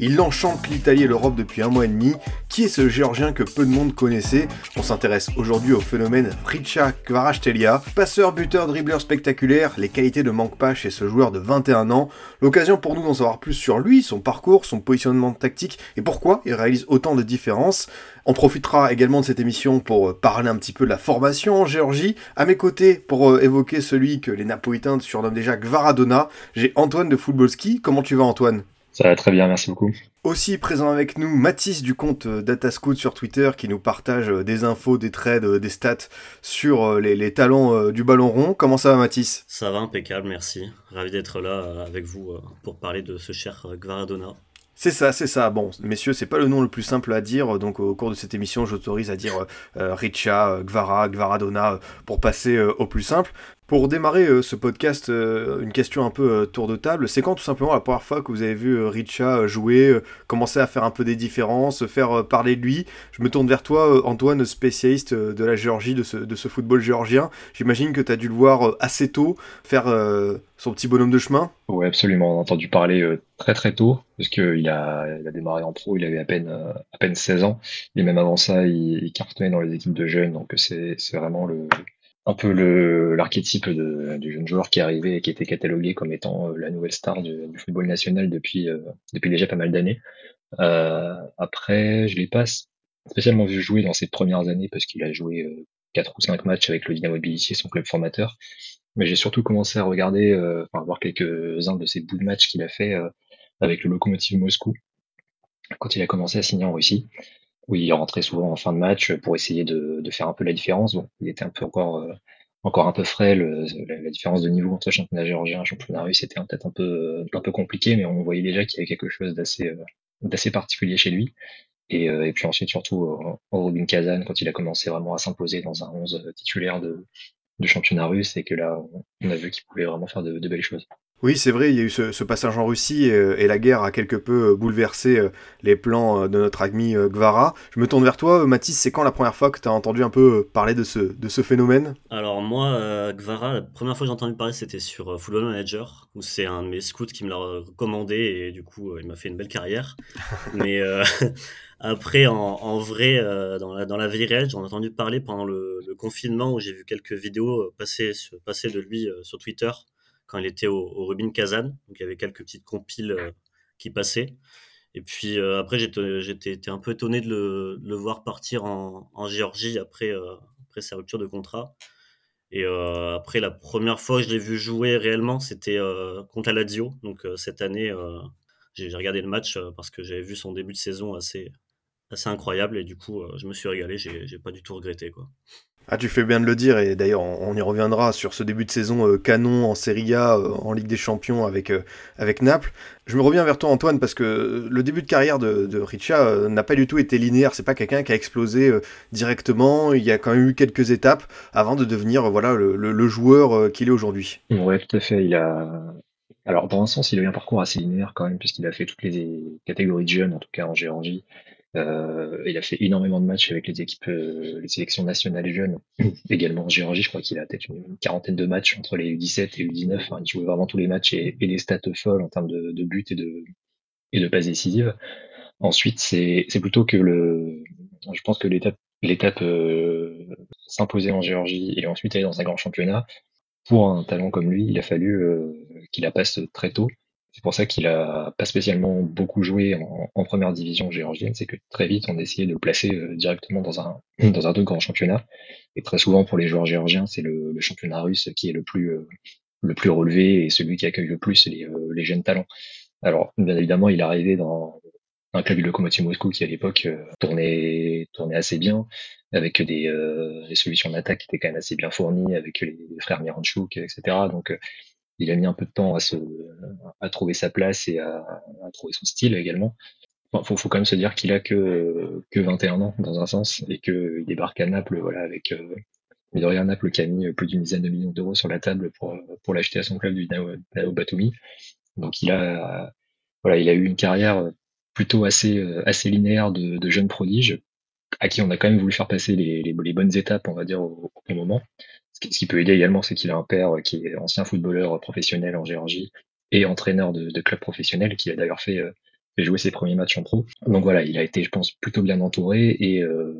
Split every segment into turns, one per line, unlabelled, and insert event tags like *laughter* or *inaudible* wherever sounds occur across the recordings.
Il enchante l'Italie et l'Europe depuis un mois et demi. Qui est ce géorgien que peu de monde connaissait? On s'intéresse aujourd'hui au phénomène Richa Kvarashtelia, passeur, buteur, dribbleur spectaculaire. Les qualités ne manquent pas chez ce joueur de 21 ans. L'occasion pour nous d'en savoir plus sur lui, son parcours, son positionnement tactique et pourquoi il réalise autant de différences. On profitera également de cette émission pour parler un petit peu de la formation en Géorgie. À mes côtés, pour euh, évoquer celui que les Napolitains surnomment déjà Gvaradona, j'ai Antoine de Footballski. Comment tu vas Antoine?
Ça va très bien, merci beaucoup.
Aussi présent avec nous, Mathis du compte euh, Datascout sur Twitter qui nous partage euh, des infos, des trades, des stats sur les, les talents du ballon rond. Comment ça va Mathis?
Ça va impeccable, merci. Ravi d'être là avec vous pour parler de ce cher Gvaradona.
C'est ça, c'est ça. Bon, messieurs, c'est pas le nom le plus simple à dire, donc au cours de cette émission, j'autorise à dire euh, Richa, euh, Gvara, Gvaradona, euh, pour passer euh, au plus simple. Pour démarrer euh, ce podcast, euh, une question un peu euh, tour de table. C'est quand tout simplement la première fois que vous avez vu Richa jouer, commencer à faire un peu des différences, faire parler de lui? Je me tourne vers toi, Antoine, spécialiste de la Géorgie, de ce, football géorgien. J'imagine que tu as dû le voir assez tôt faire son petit bonhomme de chemin.
Oui, absolument. On a entendu parler très très tôt, parce qu'il a, démarré en pro, il avait à peine, à peine 16 ans, et même avant ça, il, il cartonnait dans les équipes de jeunes, donc c'est vraiment le, un peu le l'archétype de- du jeune joueur qui arrivé et qui était catalogué comme étant euh, la nouvelle star du, du football national depuis, euh, depuis déjà pas mal d'années. Euh, après, je l'ai pas spécialement vu jouer dans ses premières années, parce qu'il a joué euh, quatre ou cinq matchs avec le Dynamo Tbilissi, son club formateur. Mais j'ai surtout commencé à regarder, euh, enfin, voir quelques-uns de ses bouts de match qu'il a fait euh, avec le Lokomotiv Moscou quand il a commencé à signer en Russie, où il rentrait souvent en fin de match pour essayer de, faire un peu la différence. Bon, il était un peu encore, euh, encore un peu frais. la, différence de niveau entre championnat géorgien et championnat russe était peut-être un peu, un peu compliqué, mais on voyait déjà qu'il y avait quelque chose d'assez, euh, d'assez particulier chez lui. Et, euh, puis ensuite, surtout au Rubin Kazan, quand il a commencé vraiment à s'imposer dans un 11 titulaire de, de championnat russe, et que là, on, a vu qu'il pouvait vraiment faire de belles choses.
Oui, c'est vrai, il y a eu ce, ce passage en Russie euh, et la guerre a quelque peu euh, bouleversé euh, les plans de notre ami Gvara. Je me tourne vers toi, Mathis, c'est quand la première fois que tu as entendu un peu parler de ce, de ce phénomène?
Alors moi, Gvara, la première fois que j'ai entendu parler, c'était sur Football Manager, où c'est un de mes scouts qui me l'a recommandé, et du coup, il m'a fait une belle carrière. *laughs* Mais *laughs* après, en, en vrai, dans, la, dans la vie réelle, j'en ai entendu parler pendant le, le confinement, où j'ai vu quelques vidéos passer, de lui sur Twitter, quand il était au, Rubin Kazan. Il y avait quelques petites compiles euh, qui passaient. Et puis euh, après, j'étais un peu étonné de le, voir partir en, Géorgie après, euh, après sa rupture de contrat. Et après, la première fois que je l'ai vu jouer réellement, c'était contre la Lazio. Donc cette année, j'ai regardé le match parce que j'avais vu son début de saison assez, incroyable. Et du coup, je me suis régalé. J'ai pas du tout regretté. Quoi.
Ah, tu fais bien de le dire, et d'ailleurs, on, y reviendra sur ce début de saison euh, canon en Serie A, euh, en Ligue des Champions avec, euh, avec Naples. Je me reviens vers toi, Antoine, parce que le début de carrière de, de n'a pas du tout été linéaire. C'est pas quelqu'un qui a explosé directement. Il y a quand même eu quelques étapes avant de devenir voilà, le, joueur qu'il est aujourd'hui.
Ouais, tout à fait. Il a, alors dans un sens, il a eu un parcours assez linéaire quand même, puisqu'il a fait toutes les catégories de jeunes, en tout cas en Géorgie. Euh, il a fait énormément de matchs avec les équipes, euh, les sélections nationales jeunes, *clears throat* également en Géorgie. Je crois qu'il a peut-être une quarantaine de matchs entre les U17 et U19. Enfin, il jouait vraiment tous les matchs et, et des stats folles en termes de, de buts et de, et de passes décisives. Ensuite, c'est, plutôt que le, je pense que l'étape, l'étape euh, s'imposer en Géorgie et ensuite aller dans un grand championnat. Pour un talent comme lui, il a fallu euh, qu'il la passe très tôt. C'est pour ça qu'il a pas spécialement beaucoup joué en, première division géorgienne. C'est que très vite, on essayait de le placer euh, directement dans un *clears throat* dans un autre grand championnat. Et très souvent, pour les joueurs géorgiens, c'est le, le championnat russe qui est le plus euh, le plus relevé et celui qui accueille le plus les, euh, les jeunes talents. Alors, bien évidemment, il est arrivé dans un club du Lokomotiv Moscou qui à l'époque tournait tournait assez bien avec des, euh, des solutions d'attaque qui étaient quand même assez bien fournies avec les, frères Miranchuk etc donc il a mis un peu de temps à se, à trouver sa place et à, à trouver son style également. Enfin, faut, faut quand même se dire qu'il a que, que 21 ans dans un sens et qu'il débarque à Naples, voilà, avec, euh, mais de rien, Naples qui a mis plus d'une dizaine de millions d'euros sur la table pour, pour l'acheter à son club du Nao, Batumi. Donc il a, voilà, il a eu une carrière plutôt assez, assez linéaire de, de jeune prodige à qui on a quand même voulu faire passer les, les, les bonnes étapes, on va dire, au, au bon moment. Ce qui, peut aider également, c'est qu'il a un père qui est ancien footballeur professionnel en Géorgie et entraîneur de, de club professionnel, qui a d'ailleurs fait, fait, jouer ses premiers matchs en pro. Donc voilà, il a été, je pense, plutôt bien entouré et euh,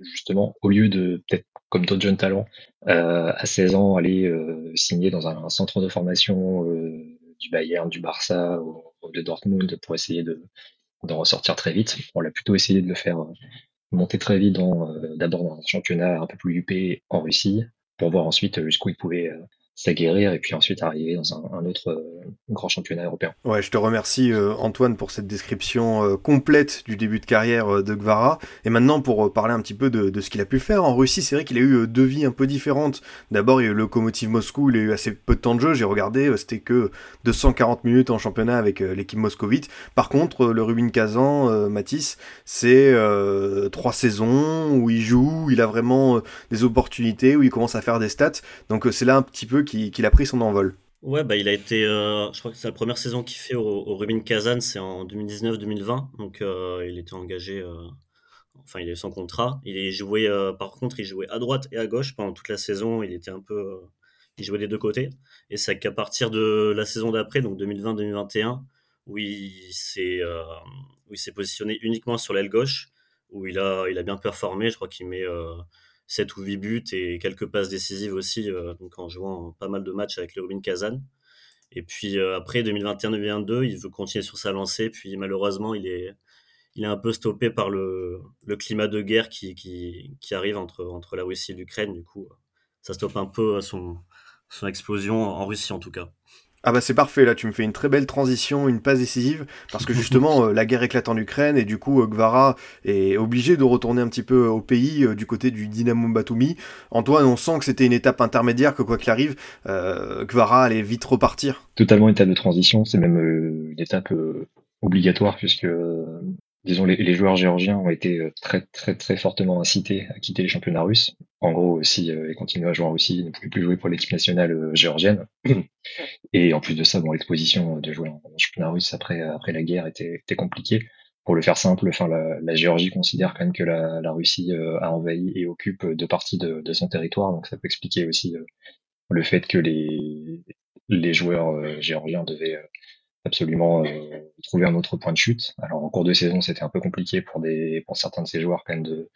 justement, au lieu de peut-être comme d'autres jeunes talents, euh, à 16 ans, aller euh, signer dans un, centre de formation euh, du Bayern, du Barça ou, de Dortmund pour essayer de d'en ressortir très vite. On l'a plutôt essayé de le faire monter très vite dans euh, d'abord dans un championnat un peu plus huppé en Russie pour voir ensuite jusqu'où il pouvait euh, s'aguerrir et puis ensuite arriver dans un, autre euh, grand championnat européen.
Ouais, je te remercie euh, Antoine pour cette description euh, complète du début de carrière de Gvara. Et maintenant pour parler un petit peu de, ce qu'il a pu faire en Russie, c'est vrai qu'il a eu deux vies un peu différentes. D'abord il y a eu Lokomotiv Moscou, il a eu assez peu de temps de jeu, j'ai regardé, c'était que 240 minutes en championnat avec l'équipe moscovite. Par contre le Rubin Kazan, Matisse, c'est trois saisons où il joue, il a vraiment des opportunités, où il commence à faire des stats. Donc c'est là un petit peu qu'il qu a pris son envol.
Ouais, bah, il a été, euh, je crois que c'est la première saison qu'il fait au, Rubin Kazan, c'est en 2019-2020. Donc, euh, il était engagé, euh, enfin, il est sans contrat. Il est joué, par contre, il jouait à droite et à gauche pendant toute la saison. Il était un peu, il jouait des deux côtés. Et c'est qu'à partir de la saison d'après, donc 2020-2021, où il s'est, où il s'est positionné uniquement sur l'aile gauche, où il a, il a bien performé. Je crois qu'il met 7 ou 8 buts et quelques passes décisives aussi, euh, donc en jouant pas mal de matchs avec le Rubin Kazan. Et puis euh, après 2021-2022, il veut continuer sur sa lancée, puis malheureusement, il est, il est un peu stoppé par le, le climat de guerre qui, qui, qui, arrive entre, entre la Russie et l'Ukraine. Du coup, ça stoppe un peu son, son explosion en Russie en tout cas.
Ah bah c'est parfait, là tu me fais une très belle transition, une passe décisive, parce que justement *laughs* euh, la guerre éclate en Ukraine et du coup euh, Gvara est obligé de retourner un petit peu au pays euh, du côté du Dynamo Batumi. Antoine, on sent que c'était une étape intermédiaire, que quoi qu'il arrive, euh, Gvara allait vite repartir.
Totalement une étape de transition, c'est même une étape obligatoire puisque disons, les, les, joueurs géorgiens ont été très, très, très fortement incités à quitter les championnats russes. En gros, aussi, euh, ils continuaient à jouer en Russie, ne pouvaient plus jouer pour l'équipe nationale euh, géorgienne. *coughs* Et en plus de ça, bon, l'exposition de jouer en, championnat russe après, après la guerre était, était compliquée. Pour le faire simple, enfin, la, la Géorgie considère quand même que la, la Russie euh, a envahi et occupe deux parties de, de, son territoire, donc ça peut expliquer aussi le fait que les, les joueurs géorgiens devaient absolument euh, trouver un autre point de chute. Alors en cours de saison, c'était un peu compliqué pour des pour certains de ces joueurs quand même de,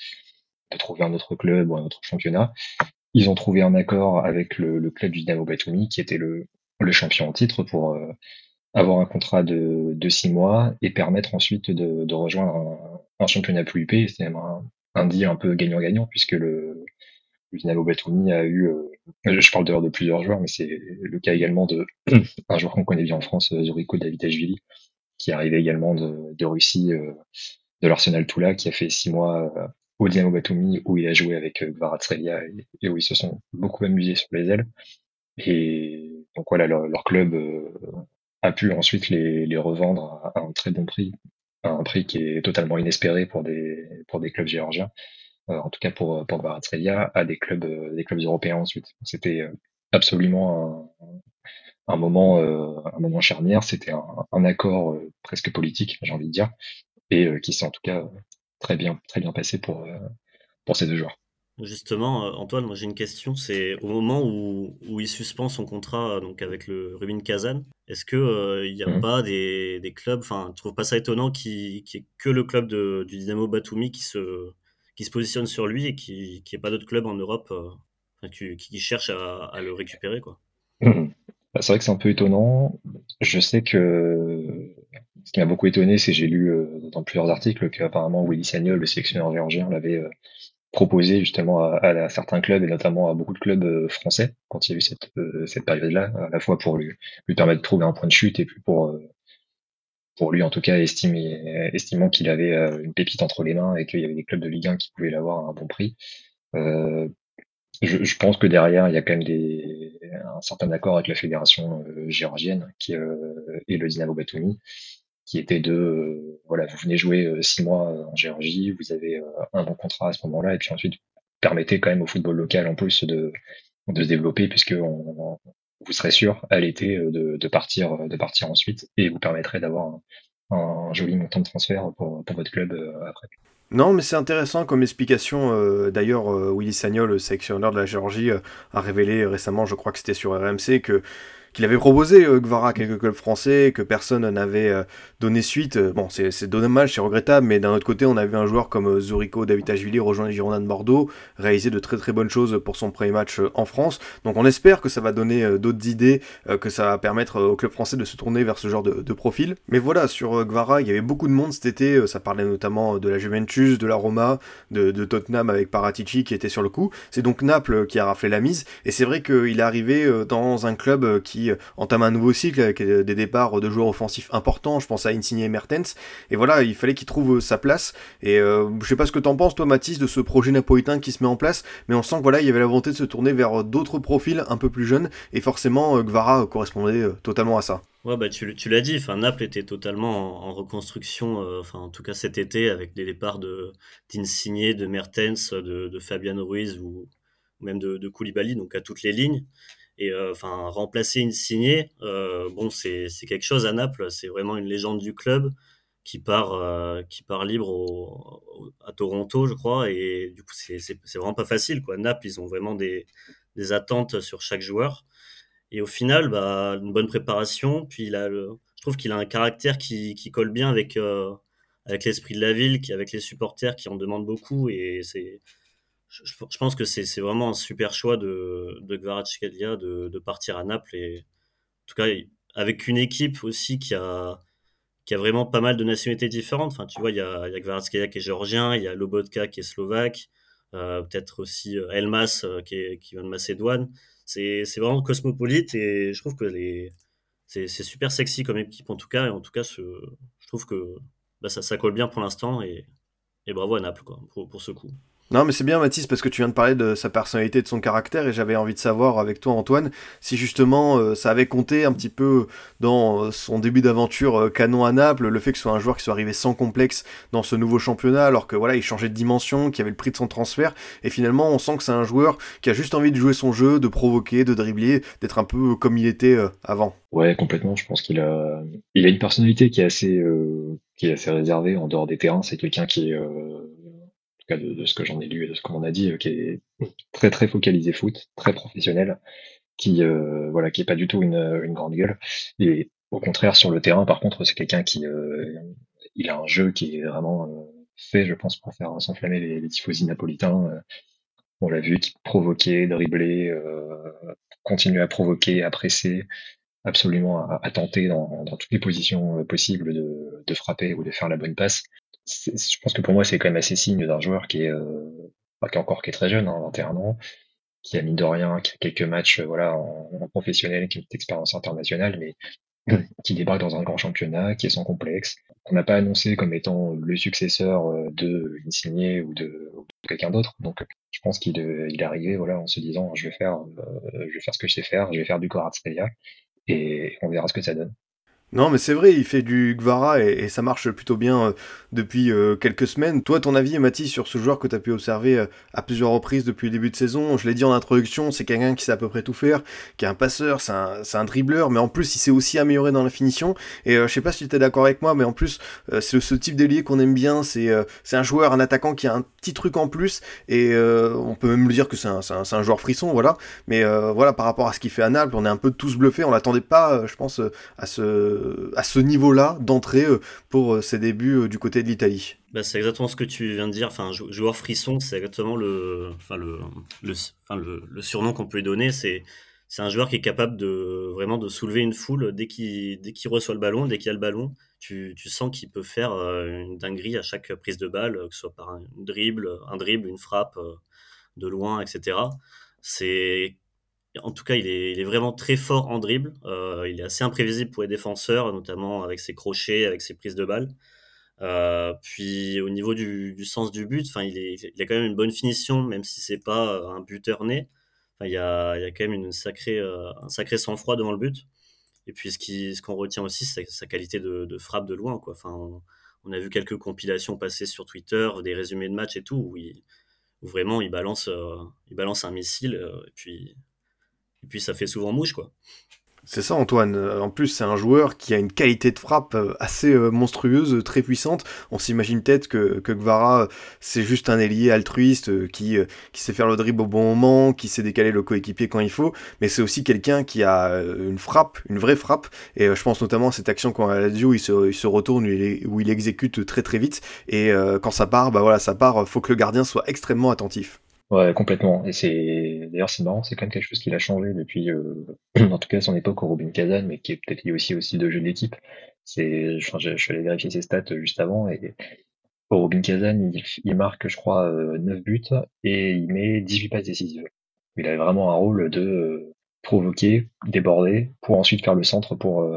de trouver un autre club ou un autre championnat. Ils ont trouvé un accord avec le, club du Dynamo Batumi, qui était le, champion en titre, pour euh, avoir un contrat de, de six mois et permettre ensuite de, rejoindre un, championnat plus huppé. C'est un, un deal un peu gagnant-gagnant, puisque le, le Dynamo Batumi a eu, euh, je parle d'ailleurs de plusieurs joueurs, mais c'est le cas également de *clears throat* un joueur qu'on connaît bien en France, Zoriko Davidashvili, qui est arrivé également de, Russie, euh, de l'Arsenal Toula, qui a fait six mois euh, au Dynamo Batumi, où il a joué avec Kvaratskhelia et, et, où ils se sont beaucoup amusés sur les ailes. Et donc voilà, leur, club a pu ensuite les, revendre à, un très bon prix, à un prix qui est totalement inespéré pour des, pour des clubs géorgiens. Euh, en tout cas pour pour Baratsrelia, à des clubs euh, des clubs européens ensuite. C'était euh, absolument un, un moment un moment charnière. C'était un, un, accord presque politique, j'ai envie de dire, et qui s'est en tout cas très bien très bien passé pour pour ces deux joueurs.
Justement, Antoine, moi j'ai une question. C'est au moment où, où, il suspend son contrat donc avec le Rubin Kazan, est-ce que il n'y a mmh. pas des, des clubs, enfin, tu trouves pas ça étonnant qu'il n'y ait que le club de, du Dynamo Batumi qui se qui se positionne sur lui et qui n'y ait pas d'autres clubs en Europe euh, qui, qui cherchent à, à, le récupérer. quoi?
Mmh. C'est vrai que c'est un peu étonnant. Je sais que ce qui m'a beaucoup étonné, c'est j'ai lu euh, dans plusieurs articles qu'apparemment Willy Sagnol, le sélectionneur géorgien, l'avait euh, proposé justement à, à, certains clubs et notamment à beaucoup de clubs euh, français quand il y a eu cette, euh, cette période-là, à la fois pour lui, lui permettre de trouver un point de chute et puis pour euh, pour lui en tout cas, estimant qu'il avait euh, une pépite entre les mains et qu'il y avait des clubs de Ligue 1 qui pouvaient l'avoir à un bon prix. Euh, je, pense que derrière, il y a quand même des, un certain accord avec la fédération géorgienne qui, et le Dynamo Batumi, qui était de, voilà, vous venez jouer six mois en Géorgie, vous avez un bon contrat à ce moment-là, et puis ensuite, permettez quand même au football local en plus de, de se développer, puisque vous serez sûr à l'été de, partir, de partir ensuite, et vous permettrez d'avoir un, joli montant de transfert pour, pour votre club après.
Non, mais c'est intéressant comme explication. Euh, d'ailleurs, euh, Willy Sagnol, le sélectionneur de la Géorgie, euh, a révélé récemment, je crois que c'était sur RMC, que qu'il avait proposé euh, Gvara à quelques clubs français, que personne n'avait euh, donné suite. Euh, bon, c'est dommage, c'est regrettable, mais d'un autre côté, on avait un joueur comme Zurico David rejoint les Girondins de Bordeaux, réalisé de très très bonnes choses pour son premier match en France. Donc on espère que ça va donner d'autres idées, que ça va permettre aux clubs français de se tourner vers ce genre de, profil. Mais voilà, sur Gvara, il y avait beaucoup de monde cet été, ça parlait notamment de la Juventus, de la Roma, de, Tottenham avec Paratici qui était sur le coup. C'est donc Naples qui a raflé la mise, et c'est vrai qu'il est arrivé dans un club qui entame un nouveau cycle avec des départs de joueurs offensifs importants. Je pense à Insigne et Mertens. Et voilà, il fallait qu'il trouve sa place. Et euh, je sais pas ce que t'en penses, toi, Mathis, de ce projet napolitain qui se met en place, mais on sent que voilà, il y avait la volonté de se tourner vers d'autres profils un peu plus jeunes. Et forcément, euh, Gvara correspondait euh, totalement à ça.
Ouais, bah tu, tu l'as dit, enfin, Naples était totalement en, reconstruction, enfin, en tout cas cet été, avec des départs d'Insigne, de, de Mertens, de, de Fabiano Ruiz ou même de, de Koulibaly, donc à toutes les lignes. Et euh, enfin, remplacer une signée, euh, bon, c'est quelque chose à Naples. C'est vraiment une légende du club qui part, euh, qui part libre à Toronto, je crois. Et du coup, c'est vraiment pas facile. Quoi. Naples, ils ont vraiment des, des, attentes sur chaque joueur. Et au final, bah, une bonne préparation. Puis il a je trouve qu'il a un caractère qui, qui colle bien avec, avec l'esprit de la ville, qui, avec les supporters qui en demandent beaucoup. Et c'est je, pense que c'est vraiment un super choix de, de de, partir à Naples. Et, en tout cas, avec une équipe aussi qui a, vraiment pas mal de nationalités différentes. Enfin, tu vois, il y a, il qui est géorgien, il y a Lobotka qui est slovaque, euh, peut-être aussi euh, Elmas euh, qui, est, qui vient de Macédoine. C'est vraiment cosmopolite et je trouve que c'est super sexy comme équipe en tout cas. Et en tout cas, je, trouve que bah, ça, colle bien pour l'instant et, bravo à Naples pour ce coup.
Non, mais c'est bien, Mathis, parce que tu viens de parler de sa personnalité, de son caractère, et j'avais envie de savoir avec toi, Antoine, si justement euh, ça avait compté un petit peu dans euh, son début d'aventure euh, canon à Naples, le fait que ce soit un joueur qui soit arrivé sans complexe dans ce nouveau championnat, alors que voilà, il changeait de dimension, qui avait le prix de son transfert, et finalement, on sent que c'est un joueur qui a juste envie de jouer son jeu, de provoquer, de dribbler, d'être un peu comme il était avant.
Ouais, complètement. Je pense qu'il a, il a une personnalité qui est assez, qui est assez réservée en dehors des terrains. C'est quelqu'un qui est de, ce que j'en ai lu et de ce qu'on a dit, euh, qui est très très focalisé foot, très professionnel, qui euh, voilà, qui est pas du tout une, une, grande gueule. Et au contraire, sur le terrain, par contre, c'est quelqu'un qui euh, il a un jeu qui est vraiment fait, je pense, pour faire s'enflammer les, les tifosi napolitains. on l'a vu, qui provoquait, dribbler, continuer à provoquer, à presser, absolument à, tenter dans, dans, toutes les positions possibles de, de, frapper ou de faire la bonne passe. Je pense que pour moi, c'est quand même assez signe d'un joueur qui est, euh, qui est encore qui est très jeune, hein, 21 ans, qui a mis de rien, qui a quelques matchs euh, voilà, en, professionnel, qui a une expérience internationale, mais *clears throat* qui débarque dans un grand championnat, qui est sans complexe, qu'on n'a pas annoncé comme étant le successeur euh, de Insigne ou de, quelqu'un d'autre. Donc, je pense qu'il il est arrivé voilà, en se disant, je vais faire, je vais faire ce que je sais faire, je vais faire du Kvaratskhelia, et on verra ce que ça donne.
Non, mais c'est vrai, il fait du Gvara et, ça marche plutôt bien euh, depuis euh, quelques semaines. Toi, ton avis, Mathis, sur ce joueur que tu as pu observer euh, à plusieurs reprises depuis le début de saison? Je l'ai dit en introduction, c'est quelqu'un qui sait à peu près tout faire, qui est un passeur, c'est un, un, dribbleur, mais en plus, il s'est aussi amélioré dans la finition. Et je sais pas si tu es d'accord avec moi, mais en plus, c'est ce type d'ailier qu'on aime bien. C'est un joueur, un attaquant qui a un petit truc en plus. Et on peut même le dire que c'est un, un, un, joueur frisson, voilà. Mais voilà, par rapport à ce qu'il fait à Naples, on est un peu tous bluffés. On l'attendait pas, je pense, à ce à ce niveau-là d'entrée euh, pour euh, ses débuts euh, du côté de l'Italie.
Bah, c'est exactement ce que tu viens de dire. Enfin, joueur frisson, c'est exactement le, enfin, le, le, le, surnom qu'on peut lui donner. C'est, c'est un joueur qui est capable de vraiment de soulever une foule dès qu'il, dès qu'il reçoit le ballon, dès qu'il a le ballon. Tu, tu sens qu'il peut faire une dinguerie à chaque prise de balle, que ce soit par un dribble, un dribble, une frappe de loin, etc. C'est en tout cas, il est, vraiment très fort en dribble. Euh, il est assez imprévisible pour les défenseurs, notamment avec ses crochets, avec ses prises de balles. puis au niveau du, sens du but, enfin, il, a quand même une bonne finition, même si c'est pas un buteur né. Enfin, il, y a, quand même une sacrée, un sacré sang-froid devant le but. Et puis ce qu'on retient aussi, c'est sa qualité de, frappe de loin. Enfin, on, a vu quelques compilations passer sur Twitter, des résumés de match et tout, où, où vraiment il balance, il balance un missile, et puis et puis ça fait souvent mouche, quoi.
C'est ça Antoine. Euh, en plus, c'est un joueur qui a une qualité de frappe euh, assez euh, monstrueuse, très puissante. On s'imagine peut-être que, que Gvara, c'est juste un ailier altruiste qui, qui sait faire le dribble au bon moment, qui sait décaler le coéquipier quand il faut, mais c'est aussi quelqu'un qui a une frappe, une vraie frappe. Et je pense notamment à cette action quand Lazio, il se, il se retourne, où il, exécute très très vite. Et quand ça part, bah voilà, ça part, faut que le gardien soit extrêmement attentif.
Ouais, complètement. Et c'est d'ailleurs c'est marrant, c'est quand même quelque chose qui a changé depuis, euh, *clears throat* en tout cas son époque au Robin Kazan, mais qui est peut-être lié aussi aussi de jeu d'équipe. C'est, je, je, suis allé vérifier ses stats juste avant et au Robin Kazan, il, marque, je crois, 9 euh, buts et il met 18 passes décisives. Il avait vraiment un rôle de euh, provoquer, déborder, pour ensuite faire le centre pour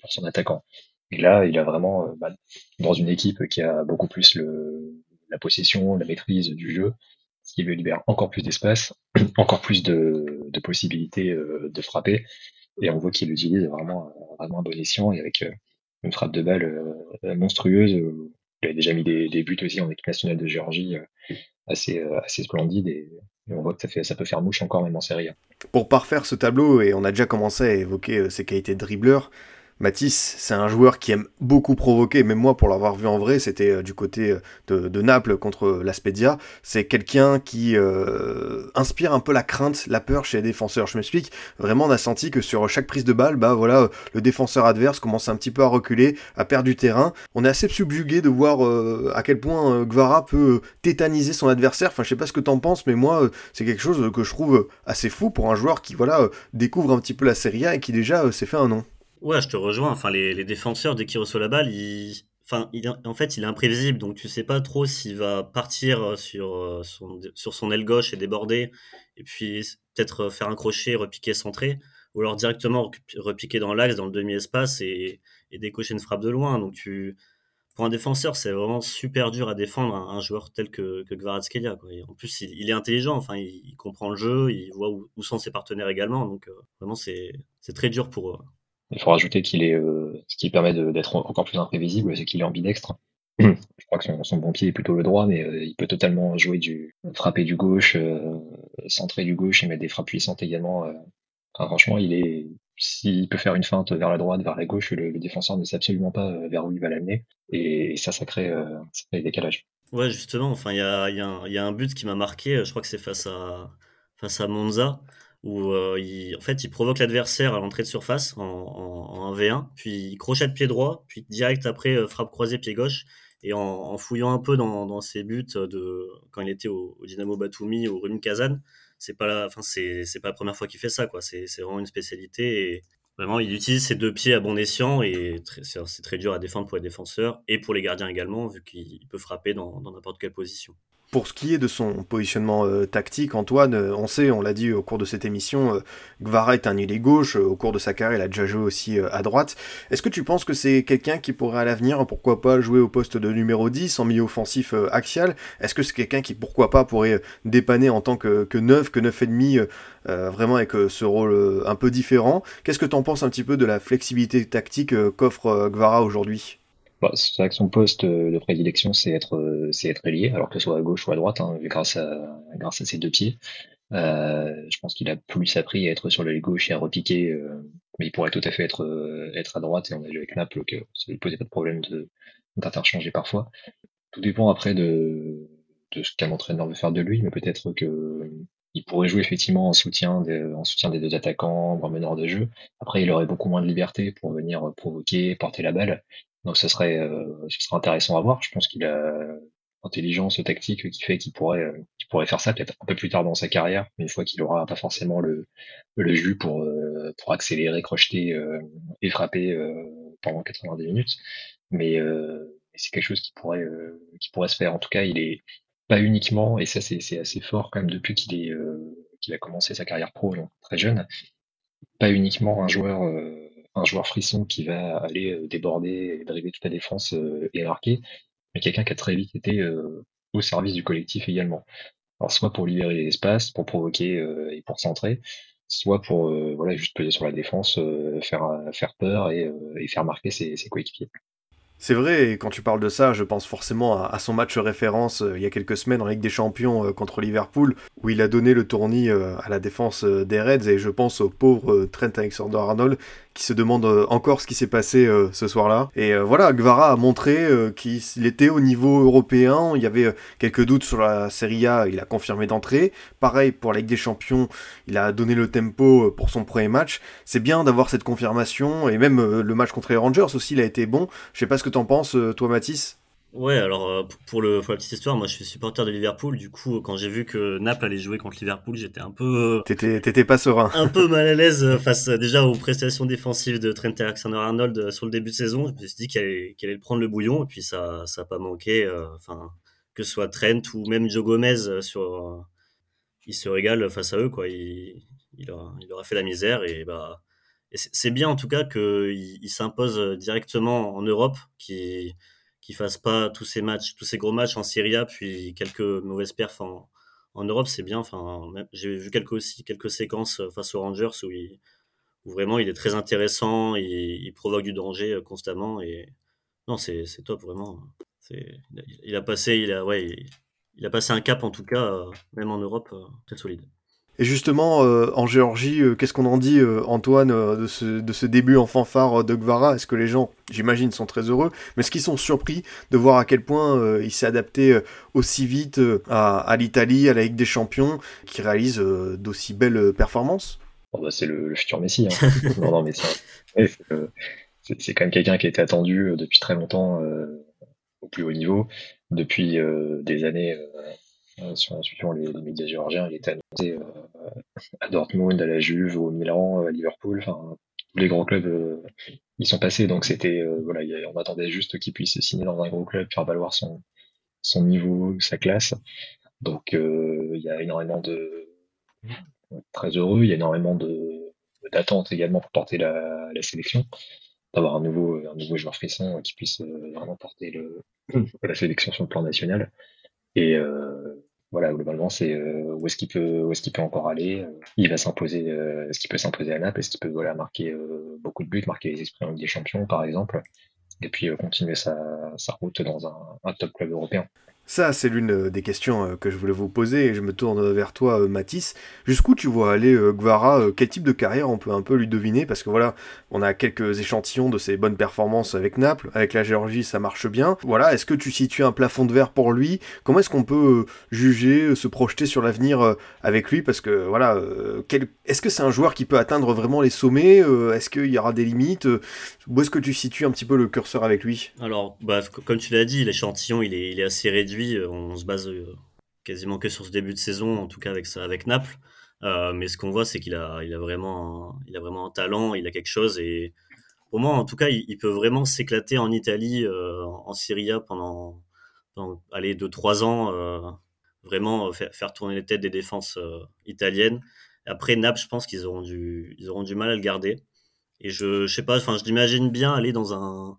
pour son attaquant. Et là, il a vraiment, bah, dans une équipe qui a beaucoup plus le, la possession, la maîtrise du jeu, qui lui libère encore plus d'espace, *clears throat* encore plus de, possibilités euh, de frapper. Et on voit qu'il utilise vraiment, vraiment un bon escient et avec euh, une frappe de balle euh, monstrueuse. Il a déjà mis des, buts aussi en équipe nationale de Géorgie assez, assez splendide et, on voit que ça, fait, peut faire mouche encore même en série.
Pour parfaire ce tableau, et on a déjà commencé à évoquer ses qualités de dribbleur, Matisse, c'est un joueur qui aime beaucoup provoquer, même moi pour l'avoir vu en vrai, c'était euh, du côté euh, de, Naples contre la Spezia. C'est quelqu'un qui euh, inspire un peu la crainte, la peur chez les défenseurs. Je m'explique, vraiment on a senti que sur chaque prise de balle, bah voilà, le défenseur adverse commence un petit peu à reculer, à perdre du terrain. On est assez subjugué de voir à quel point Guevara peut tétaniser son adversaire. Enfin, je sais pas ce que t'en penses, mais moi, c'est quelque chose que je trouve assez fou pour un joueur qui voilà découvre un petit peu la Serie A et qui déjà s'est fait un nom.
Ouais, je te rejoins. Enfin, les, défenseurs, dès qu'il reçoit la balle, il... Enfin, il, en fait, il est imprévisible, donc tu sais pas trop s'il va partir euh, sur euh, son, sur son aile gauche et déborder, et puis peut-être euh, faire un crochet, repiquer, centrer, ou alors directement repiquer dans l'axe, dans le demi-espace et, décocher une frappe de loin. Donc, pour un défenseur, c'est vraiment super dur à défendre un, joueur tel que, que. En plus, il, est intelligent, enfin, il, comprend le jeu, il voit où, où sont ses partenaires également, donc vraiment, c'est très dur pour eux.
Il faut rajouter qu'il est, euh, ce qui permet d'être encore plus imprévisible, c'est qu'il est ambidextre. *clears throat* Je crois que son, son, bon pied est plutôt le droit, mais euh, il peut totalement jouer du frapper du gauche, euh, centrer du gauche et mettre des frappes puissantes également. franchement, il est, s'il peut faire une feinte vers la droite, vers la gauche, le, défenseur ne sait absolument pas vers où il va l'amener, et, ça, ça crée, ça crée des décalages.
Ouais, justement. Enfin, il y a, y, y a, un but qui m'a marqué. Je crois que c'est face à face à Monza où euh, il, en fait, il provoque l'adversaire à l'entrée de surface en, en, 1v1, puis il crochette pied droit, puis direct après euh, frappe croisée pied gauche. Et en, fouillant un peu dans, ses buts de quand il était au, Dynamo Batumi, au Rune Kazan, c'est pas la, pas la première fois qu'il fait ça quoi. C'est, vraiment une spécialité et vraiment il utilise ses deux pieds à bon escient et c'est, très dur à défendre pour les défenseurs et pour les gardiens également vu qu'il peut frapper dans n'importe quelle position.
Pour ce qui est de son positionnement euh, tactique, Antoine, euh, on sait, on l'a dit au cours de cette émission, euh, Gvara est un ailier gauche. au cours de sa carrière, il a déjà joué aussi à droite. Est-ce que tu penses que c'est quelqu'un qui pourrait à l'avenir, pourquoi pas, jouer au poste de numéro 10 en milieu offensif axial? Est-ce que c'est quelqu'un qui, pourquoi pas, pourrait dépanner en tant que, que neuf, que neuf et demi, vraiment avec ce rôle un peu différent? Qu'est-ce que tu en penses un petit peu de la flexibilité tactique qu'offre Gvara aujourd'hui?
Bah, c'est vrai que son poste euh, de prédilection, c'est être, euh, c'est être ailier, alors que ce soit à gauche ou à droite, hein, grâce à, grâce à ses deux pieds. Euh, je pense qu'il a plus appris à être sur l'aile gauche et à repiquer, mais il pourrait tout à fait être, être à droite, et on a vu avec Naples que ça lui posait pas de problème d'interchanger parfois. Tout dépend après de, de ce qu'un entraîneur veut faire de lui, mais peut-être que il pourrait jouer effectivement en soutien, des, en soutien des deux attaquants, en meneur de jeu. Après, il aurait beaucoup moins de liberté pour venir provoquer, porter la balle. Donc ce serait, euh, ce serait intéressant à voir. Je pense qu'il a intelligence tactique qui fait qu'il pourrait, euh, pourrait faire ça peut-être un peu plus tard dans sa carrière, une fois qu'il aura pas forcément le, le jus pour, euh, pour accélérer, crocheter et frapper pendant 90 minutes. Mais c'est quelque chose qui pourrait, qui pourrait se faire. En tout cas, il est pas uniquement, et ça c'est assez fort quand même depuis qu'il est qu'il a commencé sa carrière pro donc très jeune, pas uniquement un joueur un joueur frisson qui va aller euh, déborder et driver toute la défense euh, et marquer. mais quelqu'un qui a très vite été au service du collectif également. Alors soit pour libérer l'espace, pour provoquer et pour centrer, soit pour juste peser sur la défense, faire faire peur et, faire marquer ses coéquipiers.
C'est vrai, quand tu parles de ça, je pense forcément à, son match référence euh, il y a quelques semaines en Ligue des Champions euh, contre Liverpool, où il a donné le tournis euh, à la défense des Reds, et je pense au pauvre Trent Alexander-Arnold, qui se demande encore ce qui s'est passé ce soir-là. Et voilà, Guevara a montré qu'il était au niveau européen, il y avait quelques doutes sur la Serie A, il a confirmé d'entrée. Pareil pour la Ligue des Champions, il a donné le tempo pour son premier match. C'est bien d'avoir cette confirmation, et même le match contre les Rangers aussi, il a été bon. Je sais pas ce que t'en penses, euh, toi, Mathis?
Ouais, alors euh, pour, le, pour la petite histoire, moi je suis supporter de Liverpool. Du coup, quand j'ai vu que Naples allait jouer contre Liverpool, j'étais un peu.
Euh, t'étais pas serein.
Un peu mal à *laughs* l'aise face déjà aux prestations défensives de Trent Alexander-Arnold sur le début de saison. Je me suis dit qu'elle allait, allait, le prendre le bouillon, et puis ça n'a pas manqué. Enfin, que ce soit Trent ou même Joe Gomez, sur, il se régale face à eux. Quoi. Il, il, aura, il aura fait la misère, et bah c'est bien en tout cas qu'il il, s'impose directement en Europe, qu'il ne fasse pas tous ces matchs, tous ces gros matchs en Serie A, puis quelques mauvaises perfs en, Europe, c'est bien. Enfin, j'ai vu quelques aussi quelques séquences face aux Rangers où, vraiment il est très intéressant, il, provoque du danger euh, constamment et non, c'est top vraiment. Il a passé, il a ouais, il, a passé un cap en tout cas, euh, même en Europe, euh, très solide.
Et justement, euh, en Géorgie, euh, qu'est-ce qu'on en dit, euh, Antoine, de ce, début en fanfare de Gvara? Est-ce que les gens, j'imagine, sont très heureux Mais est-ce qu'ils sont surpris de voir à quel point il s'est adapté aussi vite à, l'Italie, à la Ligue des Champions, qui réalise d'aussi belles performances?
Bah C'est le, futur Messi. Hein. *laughs* non, non, c'est quand même quelqu'un qui a été attendu depuis très longtemps au plus haut niveau, depuis des années euh, en suivant les, médias géorgiens, il était annoncé euh, à Dortmund, à la Juve, au Milan, à Liverpool, enfin tous les grands clubs euh, ils sont passés, donc c'était voilà, on attendait juste qu'il puisse signer dans un gros club, faire valoir son son niveau, sa classe. Donc il y a énormément de très heureux, il y a énormément de d'attentes également pour porter la, la sélection, d'avoir un nouveau un nouveau joueur frisson qui puisse vraiment porter le la sélection sur le plan national. Et euh, voilà, globalement, c'est euh, où est-ce qu'il peut, est-ce qu'il peut encore aller. Euh, il va s'imposer, euh, est-ce qu'il peut s'imposer à Naples, est-ce qu'il peut voilà marquer beaucoup de buts, marquer les esprits en Ligue des Champions, par exemple, et puis continuer sa, route dans un top club européen.
Ça, c'est l'une euh, des questions euh, que je voulais vous poser et je me tourne vers toi, euh, Mathis. Jusqu'où tu vois aller Guevara Quel type de carrière on peut un peu lui deviner? Parce que voilà, on a quelques échantillons de ses bonnes performances avec Naples, avec la Géorgie, ça marche bien. Voilà, est-ce que tu situes un plafond de verre pour lui? Comment est-ce qu'on peut juger, se projeter sur l'avenir avec lui? Parce que voilà, est-ce que c'est un joueur qui peut atteindre vraiment les sommets Est-ce qu'il y aura des limites Où est-ce que tu situes un petit peu le curseur avec lui?
Alors, bah, comme tu l'as dit, l'échantillon il est assez réduit euh, on se base euh, quasiment que sur ce début de saison, en tout cas avec, avec Naples. Euh, mais ce qu'on voit, c'est qu'il a, il a, vraiment, un, a vraiment un talent, il a quelque chose. Et pour moi, en tout cas, il, peut vraiment s'éclater en Italie, en Serie A pendant, pendant allez, 2-3 ans, vraiment faire, tourner les têtes des défenses italiennes. Après, Naples, je pense qu'ils auront, du, auront du mal à le garder. Et je, je sais pas, enfin, je l'imagine bien aller dans un,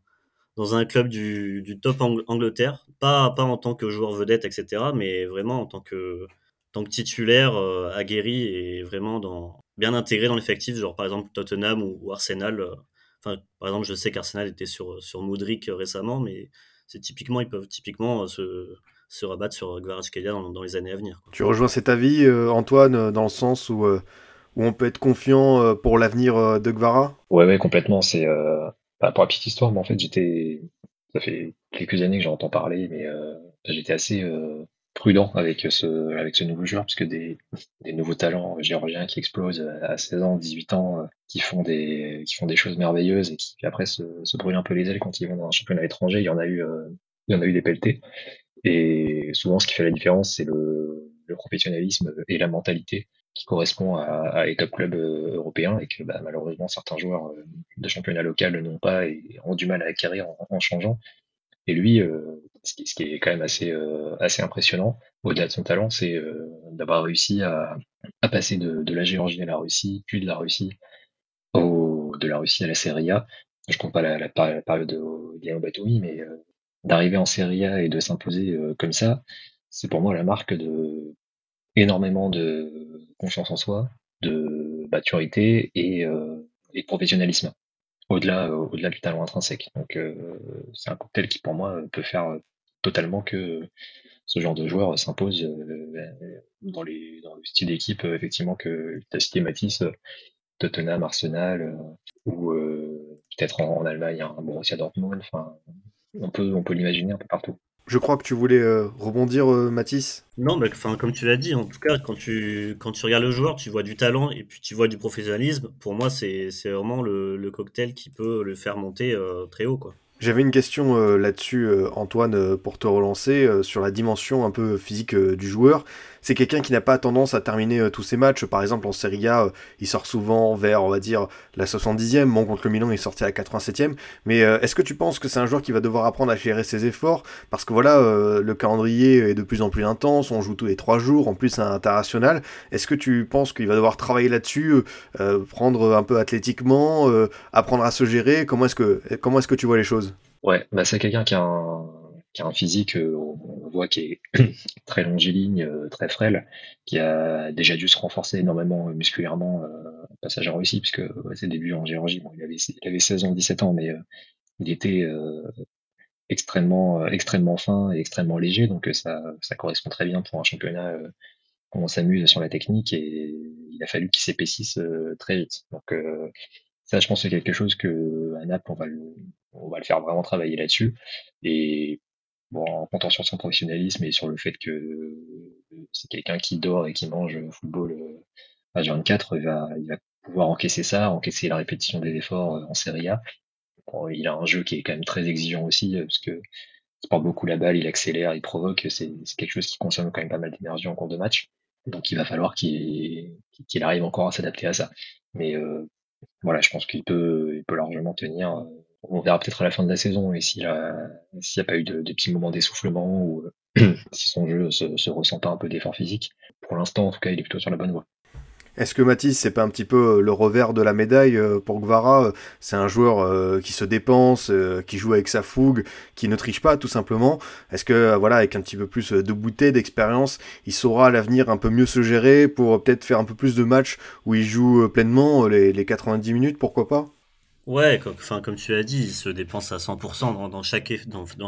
dans un club du, du top Angleterre, pas, pas en tant que joueur vedette, etc., mais vraiment en tant que, tant que titulaire euh, aguerri et vraiment dans, bien intégré dans l'effectif, genre par exemple Tottenham ou, Arsenal. Euh, enfin, par exemple, je sais qu'Arsenal était sur, sur Moudric récemment, mais c'est typiquement, ils peuvent typiquement euh, se, se rabattre sur Kvaratskhelia dans, dans les années à venir.
Tu rejoins cet avis, Antoine, dans le sens où, où on peut être confiant pour l'avenir de Gvara?
Ouais, ouais, complètement. C'est pour la petite histoire, mais en fait, j'étais, ça fait quelques années que j'entends parler, mais euh, j'étais assez euh, prudent avec ce, avec ce nouveau joueur, parce que des, des nouveaux talents géorgiens qui explosent à 16 ans, 18 ans, euh, qui font des, qui font des choses merveilleuses et qui après se, se brûlent un peu les ailes quand ils vont dans un championnat étranger, il y en a eu, il y en a eu des pelletés. Et souvent, ce qui fait la différence, c'est le, le professionnalisme et la mentalité qui correspond à, à les top clubs euh, européens et que bah, malheureusement certains joueurs euh, de championnat local n'ont pas et ont du mal à acquérir en, changeant. Et lui, euh, ce, qui, ce, qui, est quand même assez, assez impressionnant, au-delà de son talent, c'est d'avoir réussi à, à passer de, de, la Géorgie à la Russie, puis de la Russie au, de la Russie à la Serie A. Je compte pas la, la, période de Batoumi, mais d'arriver en Serie A et de s'imposer comme ça, c'est pour moi la marque de énormément de confiance en soi, de maturité et, et de professionnalisme au-delà au-delà du talent intrinsèque. Donc c'est un cocktail qui pour moi peut faire totalement que ce genre de joueur s'impose dans dans le style d'équipe effectivement que tu as cité Matisse, Tottenham, Arsenal ou peut-être en, Allemagne un Borussia Dortmund. On peut l'imaginer un peu partout.
Je crois que tu voulais rebondir, Mathis.
Non, mais enfin, comme tu l'as dit, en tout cas, quand tu, quand tu regardes le joueur, tu vois du talent et puis tu vois du professionnalisme. Pour moi, c'est vraiment le, le, cocktail qui peut le faire monter très haut. Quoi.
J'avais une question euh, là-dessus, euh, Antoine, euh, pour te relancer, sur la dimension un peu physique du joueur. C'est quelqu'un qui n'a pas tendance à terminer tous ses matchs. Par exemple, en Serie A, il sort souvent vers, on va dire, la 70e. Bon, contre le Milan, il sorti à la 87e. Mais est-ce que tu penses que c'est un joueur qui va devoir apprendre à gérer ses efforts? Parce que voilà, le calendrier est de plus en plus intense. On joue tous les trois jours. En plus, c'est international. Est-ce que tu penses qu'il va devoir travailler là-dessus, prendre un peu athlétiquement, apprendre à se gérer? Comment est-ce que, que tu vois les choses?
Ouais, bah c'est quelqu'un qui a un, un physique, euh, on voit qui est *clears throat* très longiligne, euh, très frêle, qui a déjà dû se renforcer énormément euh, musculairement passage en Russie, puisque ouais, ses débuts en Géorgie, bon, il avait, il avait 16 ans, 17 ans, mais il était extrêmement, extrêmement fin et extrêmement léger, donc ça, ça correspond très bien pour un championnat où on s'amuse sur la technique et il a fallu qu'il s'épaississe très vite. Donc ça, je pense, c'est quelque chose que à Naples, on va le, on va le faire vraiment travailler là-dessus. Et bon, en comptant sur son professionnalisme et sur le fait que c'est quelqu'un qui dort et qui mange football à 24, il va, il va pouvoir encaisser ça, encaisser la répétition des efforts en Serie A. il a un jeu qui est quand même très exigeant aussi, parce que il porte beaucoup la balle, il accélère, il provoque, c'est quelque chose qui consomme quand même pas mal d'énergie en cours de match. Donc il va falloir qu'il qu'il arrive encore à s'adapter à ça. Mais euh, voilà, je pense qu'il peut, il peut largement tenir. On verra peut-être à la fin de la saison et s'il n'y a pas eu de, petits moments d'essoufflement ou *clears throat* si son jeu se, se ressent pas un peu d'effort physique. Pour l'instant, en tout cas, il est plutôt sur la bonne voie.
Est-ce que Mathis, c'est pas un petit peu euh, le revers de la médaille euh, pour Gvara C'est un joueur euh, qui se dépense, qui joue avec sa fougue, qui ne triche pas tout simplement. Est-ce que voilà, avec un petit peu plus de bouteille, d'expérience, il saura à l'avenir un peu mieux se gérer pour peut-être faire un peu plus de matchs où il joue pleinement les, 90 minutes, pourquoi pas?
Ouais, comme, comme tu as dit, il se dépense à 100% dans,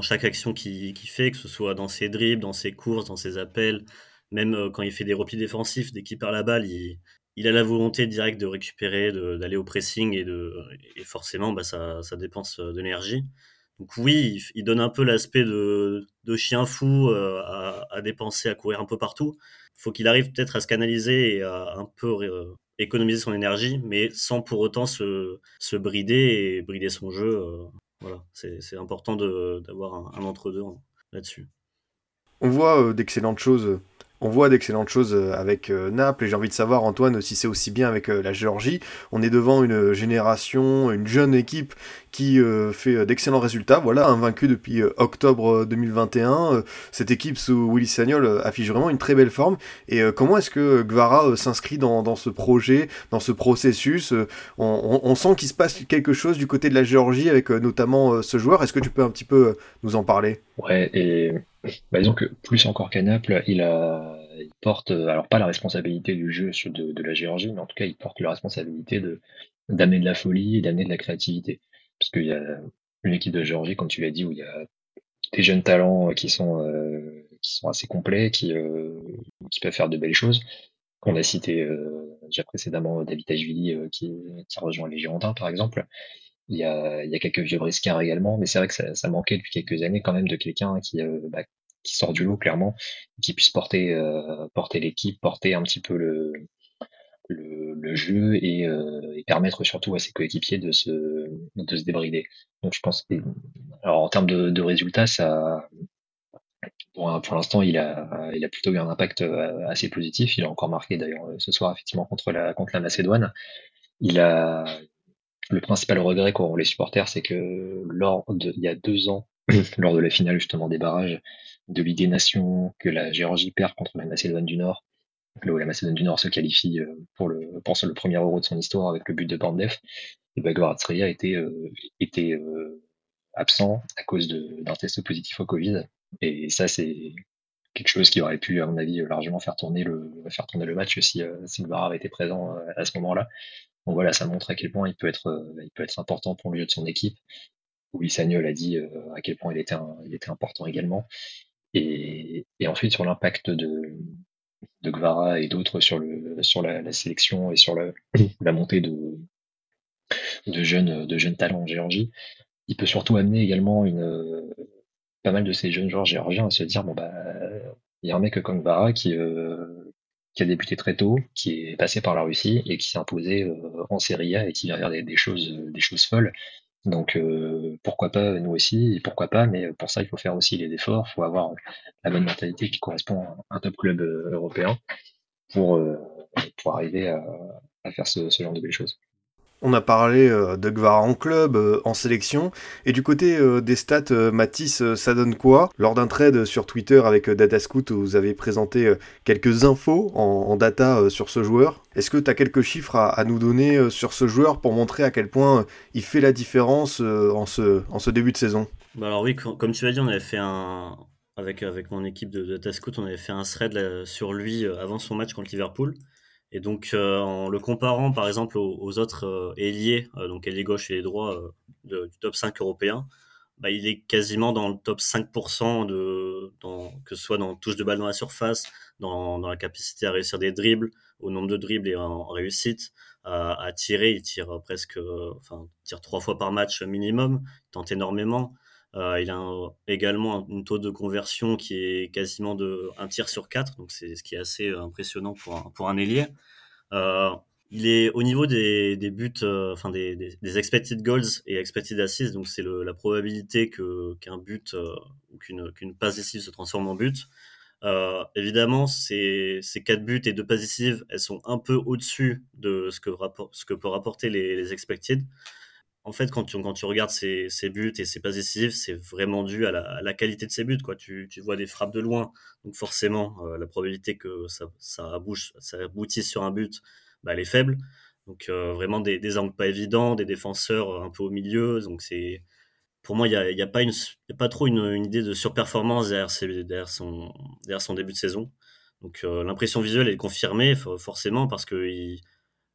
chaque, action qu'il fait, que ce soit dans ses dribbles, dans ses courses, dans ses appels, même quand il fait des replis défensifs, dès qu'il perd la balle, il, il a la volonté directe de récupérer, d'aller au pressing et, de, forcément, bah, ça, dépense euh, de l'énergie. Donc oui, il, donne un peu l'aspect de, chien fou euh, à, dépenser, à courir un peu partout. Faut qu'il arrive peut-être à se canaliser et à un peu euh, économiser son énergie, mais sans pour autant se, se brider et brider son jeu. voilà, c'est important d'avoir un, entre-deux là-dessus.
On voit d'excellentes choses on voit d'excellentes choses euh, avec euh, Naples et j'ai envie de savoir Antoine si c'est aussi bien avec euh, la Géorgie. On est devant une génération, une jeune équipe qui fait d'excellents résultats. Voilà, invaincu depuis octobre 2021. cette équipe sous Willy Sagnol affiche vraiment une très belle forme. Et comment est-ce que Guevara s'inscrit dans, ce projet, dans ce processus on, sent qu'il se passe quelque chose du côté de la Géorgie avec notamment ce joueur. Est-ce que tu peux un petit peu nous en parler?
Ouais, et bah, disons que plus encore qu'à il, porte, alors pas la responsabilité du jeu de, de la Géorgie, mais en tout cas, il porte la responsabilité d'amener de la folie et d'amener de la créativité. Parce qu'il y a une équipe de Géorgie, comme tu l'as dit, où il y a des jeunes talents qui sont, euh, qui sont assez complets, qui, euh, qui peuvent faire de belles choses. On a cité euh, déjà précédemment David Ashvili qui, qui rejoint les Girondins, par exemple. Il y a, quelques vieux briscards également, mais c'est vrai que ça, manquait depuis quelques années quand même de quelqu'un qui, euh, bah, qui sort du lot clairement, qui puisse porter, euh, porter l'équipe, porter un petit peu le, le, le jeu et, euh, et, permettre surtout à ses coéquipiers de se, de se débrider. Donc je pense que, alors en termes de, de résultats, ça, pour, pour l'instant, il a, il a plutôt eu un impact assez positif. Il a encore marqué d'ailleurs ce soir effectivement contre la, contre la Macédoine. Il a, le principal regret qu'auront les supporters, c'est que lors de, il y a deux ans, *coughs* lors de la finale justement des barrages de Ligue des Nations, que la Géorgie perd contre la Macédoine du Nord, où la Macédoine du Nord se qualifie euh, pour le, pense le premier euro de son histoire avec le but de Bandef, et Bagoratsria était, euh, était euh, absent à cause d'un test positif au Covid. Et ça, c'est quelque chose qui aurait pu, à mon avis, largement faire tourner le, faire tourner le match si, si Guevara avait été présent à ce moment-là. Donc voilà, ça montre à quel point il peut être, il peut être important pour le jeu de son équipe. Oui, Sagnol a dit à quel point il était, il était important également. Et, et ensuite, sur l'impact de, de Gvara et d'autres sur, le, sur la, sélection et sur la, la montée de, de, jeunes, de jeunes talents en Géorgie, il peut surtout amener également une, pas mal de ces jeunes joueurs géorgiens à se dire bon bah il y a un mec comme Gvara qui, euh, qui a débuté très tôt, qui est passé par la Russie et qui s'est imposé euh, en Serie A et qui vient faire des, des, choses, des choses folles. Donc euh, pourquoi pas nous aussi, et pourquoi pas, mais pour ça il faut faire aussi les efforts, il faut avoir la bonne mentalité qui correspond à un top club euh, européen pour, euh, pour arriver à, à faire ce, ce genre de belles choses.
On a parlé euh, de Gvara en club, euh, en sélection. Et du côté euh, des stats, Matisse, ça donne quoi? Lors d'un trade sur Twitter avec Datascout, vous avez présenté quelques infos en, data sur ce joueur. Est-ce que tu as quelques chiffres à, nous donner sur ce joueur pour montrer à quel point il fait la différence en, ce, début de saison?
Bah Alors oui, comme tu l'as dit, on avait fait un... Avec, avec mon équipe de, Datascout, on avait fait un thread sur lui avant son match contre Liverpool. Et donc, euh, en le comparant par exemple aux, autres euh, ailiers, euh, donc ailier gauche et ailier droit du top 5 européen, bah, il est quasiment dans le top 5% de, dans, que ce soit dans touche de balle dans la surface, dans, dans, la capacité à réussir des dribbles, au nombre de dribbles et en, réussite, à, à, tirer, il tire presque, enfin, tire trois fois par match minimum, il tente énormément. Euh, il a également un, taux de conversion qui est quasiment de un tir sur quatre, donc c'est ce qui est assez euh, impressionnant pour un, pour un ailier. Euh, il est au niveau des, des buts, enfin des, des, expected goals et expected assists, donc c'est la probabilité que qu'un but ou qu'une qu'une passe décisive se transforme en but. Évidemment, ces, ces quatre buts et deux passes décisives, elles sont un peu au-dessus de ce que, ce que peut rapporter les expected en fait, quand tu, quand tu regardes ses, buts et ses passes décisives, c'est vraiment dû à la, qualité de ses buts. Quoi. Tu, tu, vois des frappes de loin, donc forcément, euh, la probabilité que ça, ça, ça aboutisse sur un but, bah, elle est faible. Donc euh, vraiment des, angles pas évidents, des défenseurs un peu au milieu. Donc c'est pour moi, il n'y a, a, pas pas trop une, idée de surperformance derrière, son, derrière son début de saison. Donc euh, l'impression visuelle est confirmée forcément parce que il,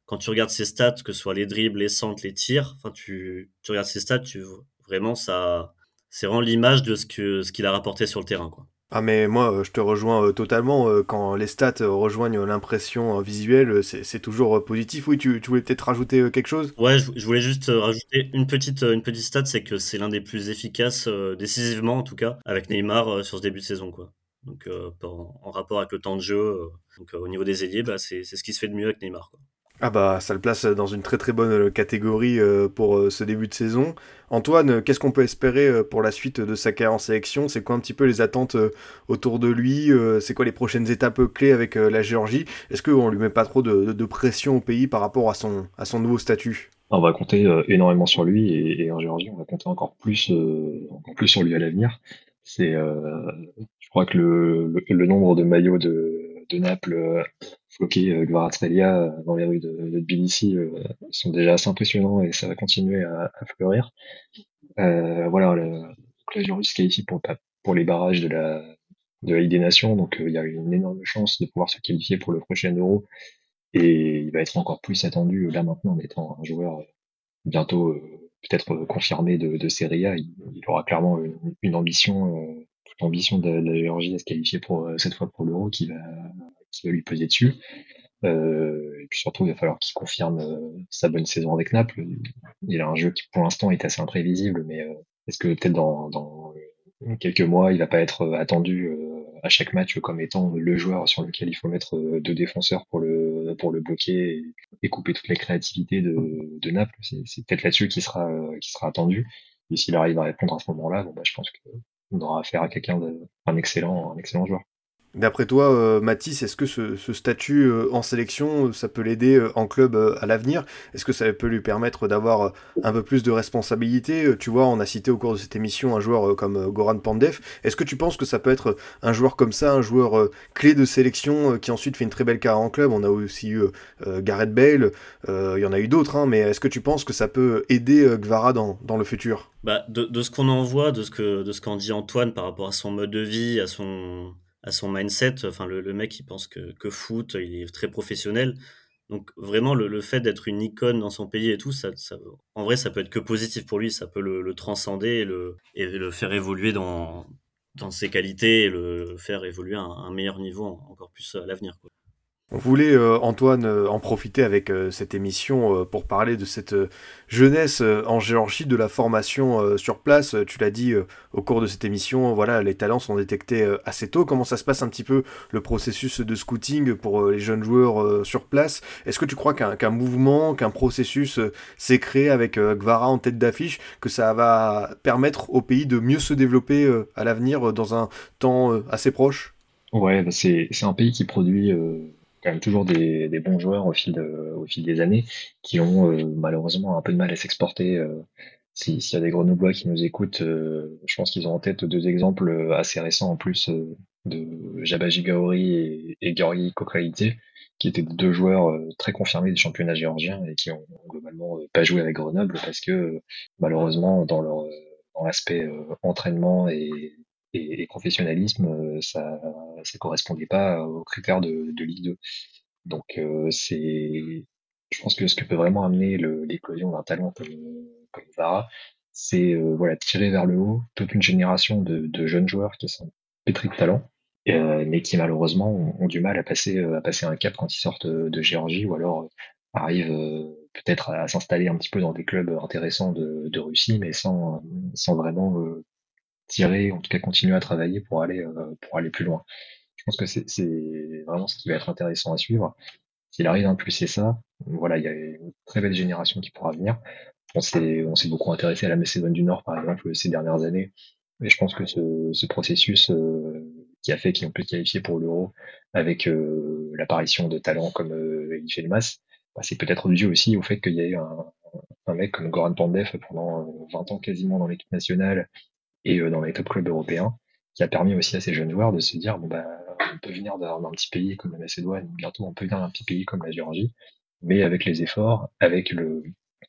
quand tu regardes ses stats, que ce soit les dribbles, les centres, les tirs, enfin tu, tu regardes ses stats, tu vraiment ça, c'est vraiment l'image de ce que ce qu'il a rapporté sur le terrain, quoi.
Ah mais moi euh, je te rejoins euh, totalement euh, quand les stats rejoignent l'impression visuelle c'est toujours positif oui tu, tu voulais peut-être rajouter quelque chose?
Ouais je, voulais juste rajouter une petite une petite stat c'est que c'est l'un des plus efficaces décisivement en tout cas avec Neymar sur ce début de saison quoi donc en, en, rapport avec le temps de jeu donc au niveau des ailiers bah, c'est ce qui se fait de mieux avec Neymar quoi.
Ah bah ça le place dans une très très bonne euh, catégorie euh, pour euh, ce début de saison. Antoine, qu'est-ce qu'on peut espérer pour la suite de sa carrière en sélection? C'est quoi un petit peu les attentes autour de lui C'est quoi les prochaines étapes clés avec la Géorgie? Est-ce qu'on lui met pas trop de, pression au pays par rapport à son, nouveau statut?
On va compter énormément sur lui et, en Géorgie on va compter encore plus, encore plus sur lui à l'avenir. C'est, je crois que le, nombre de maillots de Naples floqués euh, Gvaratskhelia euh, dans les rues de, de Tbilissi euh, sont déjà assez impressionnants et ça va continuer à, à fleurir. Euh, voilà, le, la Géorgie se qualifie pour, pour les barrages de la, de la Ligue des Nations, donc il y a une énorme chance de pouvoir se qualifier pour le prochain Euro et il va être encore plus attendu là maintenant en étant un joueur bientôt peut-être confirmé de, de Serie A. Il, aura clairement une, une ambition, toute ambition de, de, la Géorgie à se qualifier pour cette fois pour l'Euro qui va qui va lui peser dessus. Euh, et puis surtout, il va falloir qu'il confirme euh, sa bonne saison avec Naples. Il a un jeu qui, pour l'instant, est assez imprévisible, mais euh, est-ce que peut-être dans, quelques mois, il va pas être attendu à chaque match comme étant le joueur sur lequel il faut mettre deux défenseurs pour le pour le bloquer et, couper toutes les créativités de, Naples? C'est peut-être là-dessus qui sera qui sera attendu. Et s'il arrive à répondre à ce moment-là, bon bah, je pense qu'on aura affaire à quelqu'un d'un excellent un excellent joueur.
D'après toi, euh, Mathis, est-ce que ce, statut euh, en sélection, euh, ça peut l'aider en club à l'avenir? Est-ce que ça peut lui permettre d'avoir un peu plus de responsabilité? Tu vois, on a cité au cours de cette émission un joueur comme Goran Pandev. Est-ce que tu penses que ça peut être un joueur comme ça, un joueur clé de sélection qui ensuite fait une très belle carrière en club? On a aussi eu Gareth Bale, il y en a eu d'autres, hein, mais est-ce que tu penses que ça peut aider Gvara dans, le futur?
Bah, de, ce qu'on en voit, de ce qu'en dit Antoine par rapport à son mode de vie, à son à son mindset. Enfin, le, mec, il pense que, que, foot, il est très professionnel. Donc vraiment, le, fait d'être une icône dans son pays et tout, ça, en vrai, ça peut être que positif pour lui. Ça peut le, transcender et le, et le faire évoluer dans, dans ses qualités et le faire évoluer à un, meilleur niveau encore plus à l'avenir.
On voulait, euh, Antoine, euh, en profiter avec euh, cette émission pour parler de cette jeunesse en Géorgie, de la formation sur place. Tu l'as dit au cours de cette émission, voilà, les talents sont détectés assez tôt. Comment ça se passe un petit peu le processus de scouting pour les jeunes joueurs sur place? Est-ce que tu crois qu'un mouvement, qu'un processus s'est créé avec Gvara en tête d'affiche, que ça va permettre au pays de mieux se développer à l'avenir dans un temps assez proche?
Ouais, bah, c'est un pays qui produit toujours des, bons joueurs au fil, des années qui ont euh, malheureusement un peu de mal à s'exporter. Euh, S'il y a des Grenoblois qui nous écoutent, euh, je pense qu'ils ont en tête deux exemples assez récents en plus de Jabaji Gaori et, et Georgi qui étaient deux joueurs très confirmés des championnats géorgiens et qui ont globalement pas joué avec Grenoble parce que malheureusement dans leur dans l'aspect entraînement et et, professionnalisme, euh, ça ça correspondait pas aux critères de, de Ligue 2. Donc euh, c'est, je pense que ce que peut vraiment amener l'éclosion d'un talent comme, comme Zara, c'est euh, voilà tirer vers le haut toute une génération de, de jeunes joueurs qui sont pétris de talent, mais qui malheureusement ont, du mal à passer à passer un cap quand ils sortent de Géorgie ou alors arrivent peut-être à s'installer un petit peu dans des clubs intéressants de, de Russie, mais sans sans vraiment tirer, en tout cas continuer à travailler pour aller euh, pour aller plus loin. Je pense que c'est vraiment ce qui va être intéressant à suivre. S'il arrive à impulser ça, voilà, il y a une très belle génération qui pourra venir. On s'est beaucoup intéressé à la Macédoine du Nord par exemple ces dernières années, mais je pense que ce, ce processus euh, qui a fait qu'ils ont pu se qualifier pour l'Euro avec euh, l'apparition de talents comme euh, Elmas, bah, c'est peut-être dû aussi au fait qu'il y a eu un, un mec comme Goran Pandev pendant 20 ans quasiment dans l'équipe nationale et euh, dans les top clubs européens, qui a permis aussi à ces jeunes joueurs de se dire bon bah on peut venir d'un petit pays comme la Macédoine, bientôt on peut venir d'un petit pays comme la Géorgie, mais avec les efforts, avec le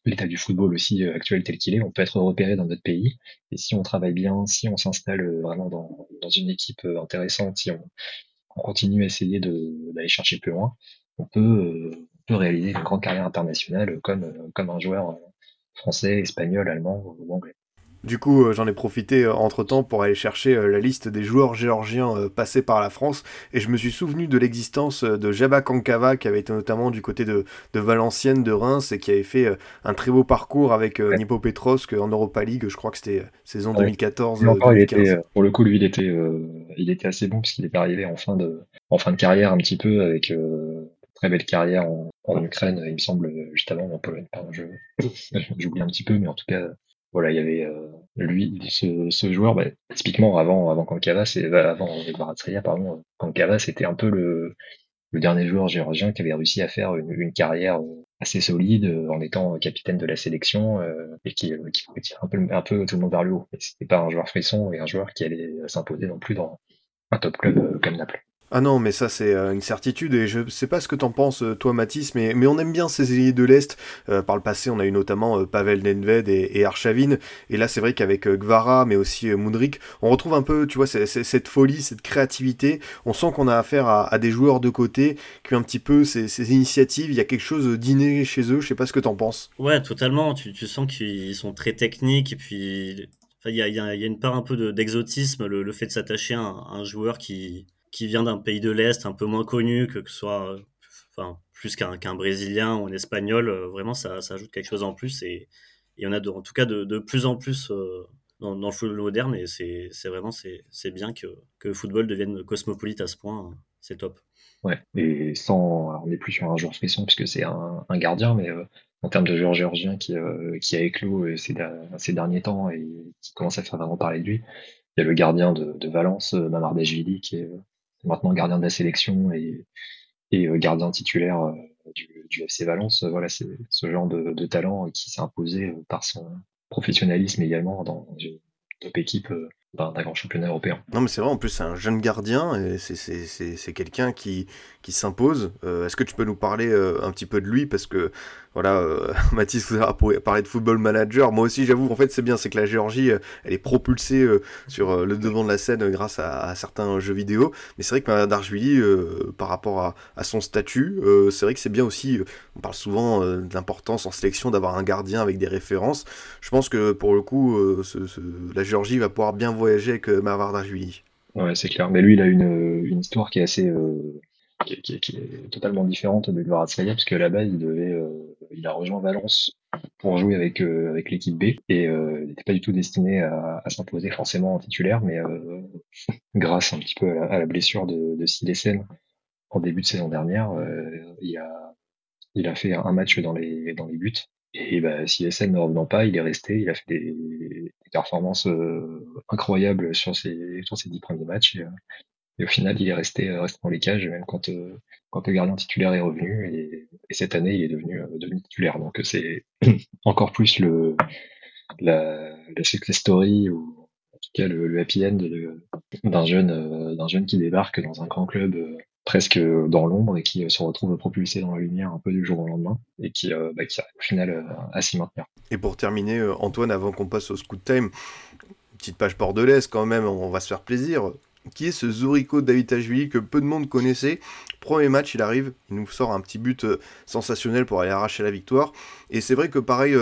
l'état du football aussi euh, actuel tel qu'il est, on peut être repéré dans notre pays. Et si on travaille bien, si on s'installe euh, vraiment dans, dans une équipe intéressante, si on, on continue à essayer d'aller chercher plus loin, on peut, on peut réaliser une grande carrière internationale comme, comme un joueur français, espagnol, allemand ou anglais.
Du coup, euh, j'en ai profité euh, entre-temps pour aller chercher euh, la liste des joueurs géorgiens passés par la France, et je me suis souvenu de l'existence de Jaba Kankava, qui avait été notamment du côté de, Valenciennes, de Reims, et qui avait fait un très beau parcours avec Nipo Petrovsk en Europa League, je crois que c'était saison 2014
pour le coup, lui, il était, il était assez bon, puisqu'il est arrivé en fin, de, en fin de carrière un petit peu, avec très belle carrière en, Ukraine, il me semble, juste avant en Pologne. Pardon, *laughs* j'oublie un petit peu, mais en tout cas, voilà, il y avait euh, lui, ce, joueur, bah, typiquement avant, avant Kankava, c'est avant Baratsria, pardon, Kankava, c'était un peu le, dernier joueur géorgien qui avait réussi à faire une, carrière euh, assez solide euh, en étant capitaine de la sélection et qui, qui pouvait tirer un peu, un peu tout le monde vers le haut. C'était pas un joueur frisson et un joueur qui allait s'imposer non plus dans un top club comme Naples.
Ah non, mais ça c'est euh, une certitude et je sais pas ce que t'en penses euh, toi Mathis, mais, mais on aime bien ces ailiers de l'Est. Euh, par le passé on a eu notamment Pavel Nedved et, et et là c'est vrai qu'avec Gvara mais aussi Mundrik, on retrouve un peu tu vois cette folie, cette créativité. On sent qu'on a affaire à, des joueurs de côté qui ont un petit peu ces, initiatives, il y a quelque chose d'inné chez eux, je sais pas ce que t'en penses.
Ouais totalement, tu, sens qu'ils sont très techniques et puis il y, a, une part un peu d'exotisme, le, fait de s'attacher à, un joueur qui qui vient d'un pays de l'Est un peu moins connu, que, ce soit euh, enfin, plus qu'un Brésilien ou un Espagnol, euh, vraiment ça, ça, ajoute quelque chose en plus. Et il y en a de, en tout cas de, de plus en plus euh, dans, le football moderne. Et c'est vraiment c'est bien que, que le football devienne cosmopolite à ce point. C'est top.
Ouais, et sans. on n'est plus sur un joueur frisson puisque c'est un, un, gardien, mais en termes de joueur géorgien qui, qui a éclos ces, ces, derniers temps et qui commence à faire vraiment parler de lui, il y a le gardien de, de Valence, Mamardashvili, qui est maintenant gardien de la sélection et, et gardien titulaire du, du, FC Valence. Voilà, c'est ce genre de, de talent qui s'est imposé par son professionnalisme également dans une top équipe d'un grand championnat européen.
Non mais c'est vrai, en plus c'est un jeune gardien et c'est quelqu'un qui, qui s'impose. Euh, est-ce que tu peux nous parler euh, un petit peu de lui? Parce que voilà, euh, *laughs* Mathis vous a parlé de football manager. Moi aussi j'avoue, en fait c'est bien, c'est que la Géorgie, elle est propulsée sur le devant de la scène grâce à, certains jeux vidéo. Mais c'est vrai que Darjvili, par rapport à, à son statut, c'est vrai que c'est bien aussi, on parle souvent de l'importance en sélection d'avoir un gardien avec des références. Je pense que pour le coup, la Géorgie va pouvoir bien voyager avec euh, Darjvili.
Ouais, c'est clair. Mais lui, il a une, une histoire qui est assez, euh, qui, est totalement différente de Kvaratskhelia, parce que là-bas, il devait, euh, il a rejoint Valence pour jouer avec euh, avec l'équipe B et il n'était pas du tout destiné à, à s'imposer forcément en titulaire, mais *laughs* grâce un petit peu à la, à la blessure de, de Silesen en début de saison dernière, il a il a fait un match dans les dans les buts et bah, si SN ne revenant pas, il est resté, il a fait des, des performances euh, incroyables sur ses, sur ses dix premiers matchs. Et, euh, et, au final, il est resté, euh, resté dans les cages, même quand, quand le gardien titulaire est revenu. Et, et cette année, il est devenu, devenu titulaire. Donc c'est *clears throat* encore plus le, la, la success story ou en tout cas le, le happy end d'un jeune, d'un jeune qui débarque dans un grand club presque dans l'ombre et qui euh, se retrouve propulsé dans la lumière un peu du jour au lendemain et qui, euh, bah, qui arrive au final euh, à s'y maintenir.
Et pour terminer, Antoine, avant qu'on passe au scoot time, petite page bordelaise quand même, on va se faire plaisir. Qui est ce Zorico David que peu de monde connaissait? Premier match, il arrive, il nous sort un petit but sensationnel pour aller arracher la victoire. Et c'est vrai que pareil,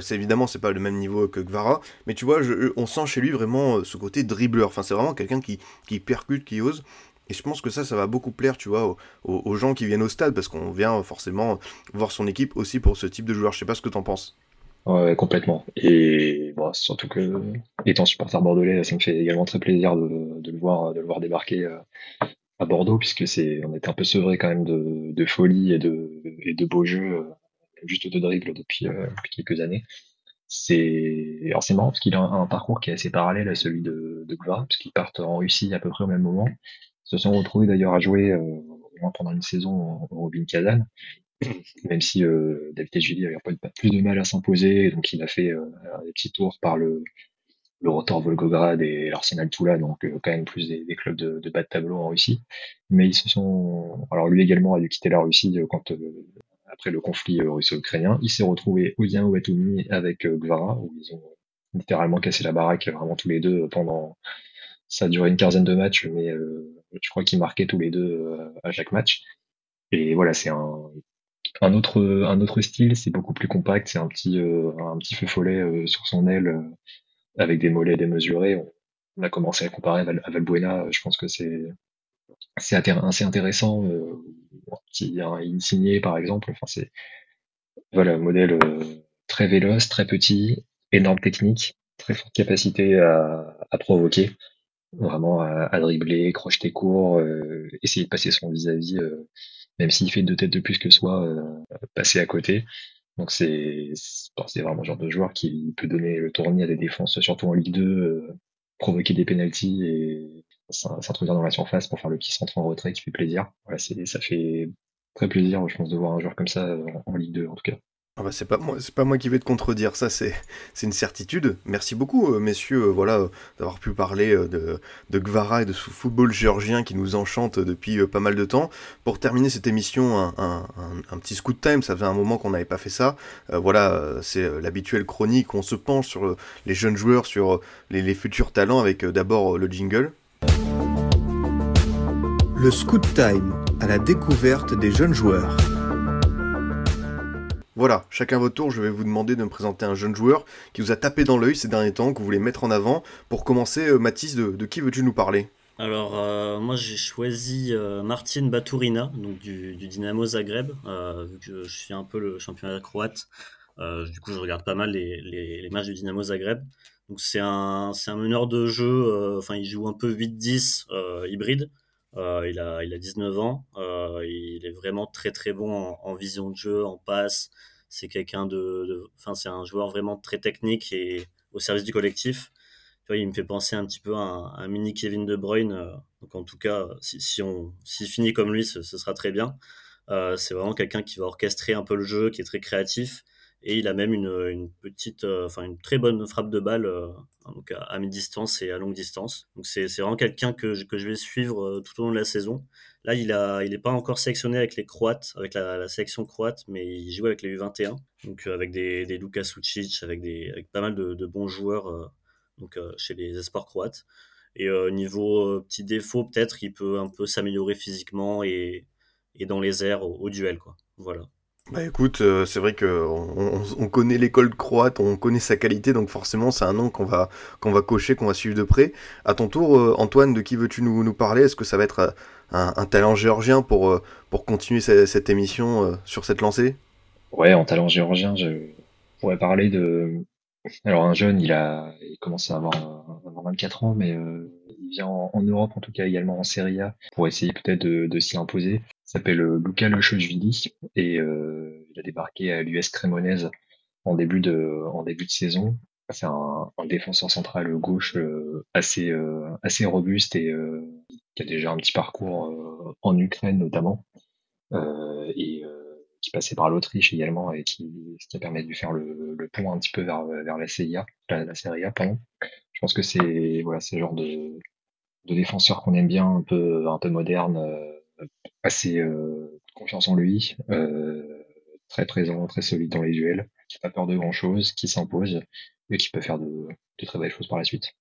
c'est évidemment c'est pas le même niveau que Gvara, mais tu vois, on sent chez lui vraiment ce côté dribbleur. Enfin, c'est vraiment quelqu'un qui percute, qui ose. Et je pense que ça, ça va beaucoup plaire, tu vois, aux, gens qui viennent au stade, parce qu'on vient forcément voir son équipe aussi pour ce type de joueur. Je sais pas ce que t'en penses.
Ouais, complètement. Et bon, surtout que, étant supporter bordelais, ça me fait également très plaisir de, le voir, de le voir débarquer euh, à Bordeaux, puisque c'est, on est un peu sevré quand même de, folie et de, beaux jeux, euh, juste de dribble depuis, euh, depuis quelques années. C'est, alors marrant parce qu'il a un, parcours qui est assez parallèle à celui de, de Gvar, puisqu'ils partent en Russie à peu près au même moment se sont retrouvés d'ailleurs à jouer euh, moins pendant une saison au Robin Kazan, *clears throat* même si euh, David Julie avait pas plus de mal à s'imposer, donc il a fait euh, des petits tours par le, le Rotor Volgograd et l'Arsenal Toula, donc quand même plus des, des clubs de, de, bas de tableau en Russie. Mais ils se sont, alors lui également a dû quitter la Russie quand après le conflit russo-ukrainien. Il s'est retrouvé au Dynamo Batumi avec Gvara, où ils ont littéralement cassé la baraque vraiment tous les deux pendant ça a duré une quinzaine de matchs, mais euh, je crois qu'ils marquaient tous les deux euh, à chaque match. Et voilà, c'est un, autre style, c'est beaucoup plus compact, c'est un petit euh, feu follet sur son aile avec des mollets démesurés. On, a commencé à comparer à Valbuena, je pense que c'est assez intéressant. Petit, un insigné par exemple, c'est voilà, un modèle très véloce, très petit, énorme technique, très forte capacité à provoquer vraiment à, à dribbler, crocheter court, euh, essayer de passer son vis-à-vis, euh, même s'il fait deux têtes de plus que soi, euh, passer à côté. Donc c'est c'est vraiment le genre de joueur qui peut donner le tournis à des défenses, surtout en Ligue 2, provoquer des pénalties et s'introduire dans la surface pour faire le petit centre en retrait qui fait plaisir. Voilà, ça fait très plaisir, je pense, de voir un joueur comme ça en Ligue 2 en tout cas.
Ah bah c'est pas moi, qui vais te contredire, ça c'est une certitude. Merci beaucoup euh, messieurs, euh, voilà euh, d'avoir pu parler de Gvara et de ce football géorgien qui nous enchante depuis pas mal de temps. Pour terminer cette émission, un, petit scoot time, ça faisait un moment qu'on n'avait pas fait ça. voilà, c'est l'habituelle chronique, on se penche sur les jeunes joueurs, sur les futurs talents avec d'abord le jingle. Le scoot time à la découverte des jeunes joueurs. Voilà, chacun votre tour, je vais vous demander de me présenter un jeune joueur qui vous a tapé dans l'œil ces derniers temps, que vous voulez mettre en avant. Pour commencer, euh, Mathis, de, qui veux-tu nous parler?
Alors, euh, moi j'ai choisi euh, Martin Baturina, donc du, Dynamo Zagreb, je suis un peu le championnat croate. du coup, je regarde pas mal les, matchs du Dynamo Zagreb. Donc, c'est un, un meneur de jeu, enfin, il joue un peu 8-10 hybride. Il, a, il a 19 ans. il est vraiment très très bon en, vision de jeu, en passe c'est quelqu'un de, enfin c'est un joueur vraiment très technique et au service du collectif. il me fait penser un petit peu à un, mini Kevin De Bruyne. donc en tout cas, si, si on s'il finit comme lui, ce sera très bien. c'est vraiment quelqu'un qui va orchestrer un peu le jeu, qui est très créatif et il a même une, une petite, euh, enfin une très bonne frappe de balle euh, donc à, mi-distance et à longue distance. Donc c'est vraiment quelqu'un que, que je vais suivre euh, tout au long de la saison. Là, il a, il n'est pas encore sélectionné avec les Croates, avec la, sélection croate, mais il joue avec les U21, donc avec des, des Luka avec des, avec pas mal de, de bons joueurs, donc chez les espoirs croates. Et niveau petit défaut, peut-être, il peut un peu s'améliorer physiquement et, et dans les airs au, au duel, quoi. Voilà.
Bah écoute, euh, c'est vrai que on, connaît l'école croate, on connaît sa qualité, donc forcément c'est un nom qu'on va qu'on va cocher, qu'on va suivre de près. À ton tour, euh, Antoine, de qui veux-tu nous, nous parler? Est-ce que ça va être euh, un, talent géorgien pour pour continuer cette, émission sur cette lancée?
Ouais, en talent géorgien, je pourrais parler de. Alors un jeune, il a il commence à avoir, 24 ans, mais il vient en, Europe, en tout cas également en Serie A, pour essayer peut-être de, de s'y imposer s'appelle euh, Luca Lochochvili et euh, il a débarqué à l'US Cremonese en début de en début de saison. C'est un, un, défenseur central gauche euh, assez assez robuste et qui a déjà un petit parcours en Ukraine notamment et qui passait par l'Autriche également et qui ce qui a permis de lui faire le, le pont un petit peu vers vers la CIA, la, la Serie A pardon. Je pense que c'est voilà le genre de de défenseur qu'on aime bien un peu un peu moderne assez euh, confiance en lui, euh, très présent, très solide dans les duels, qui n'a pas peur de grand chose, qui s'impose et qui peut faire de, de très belles choses par la suite.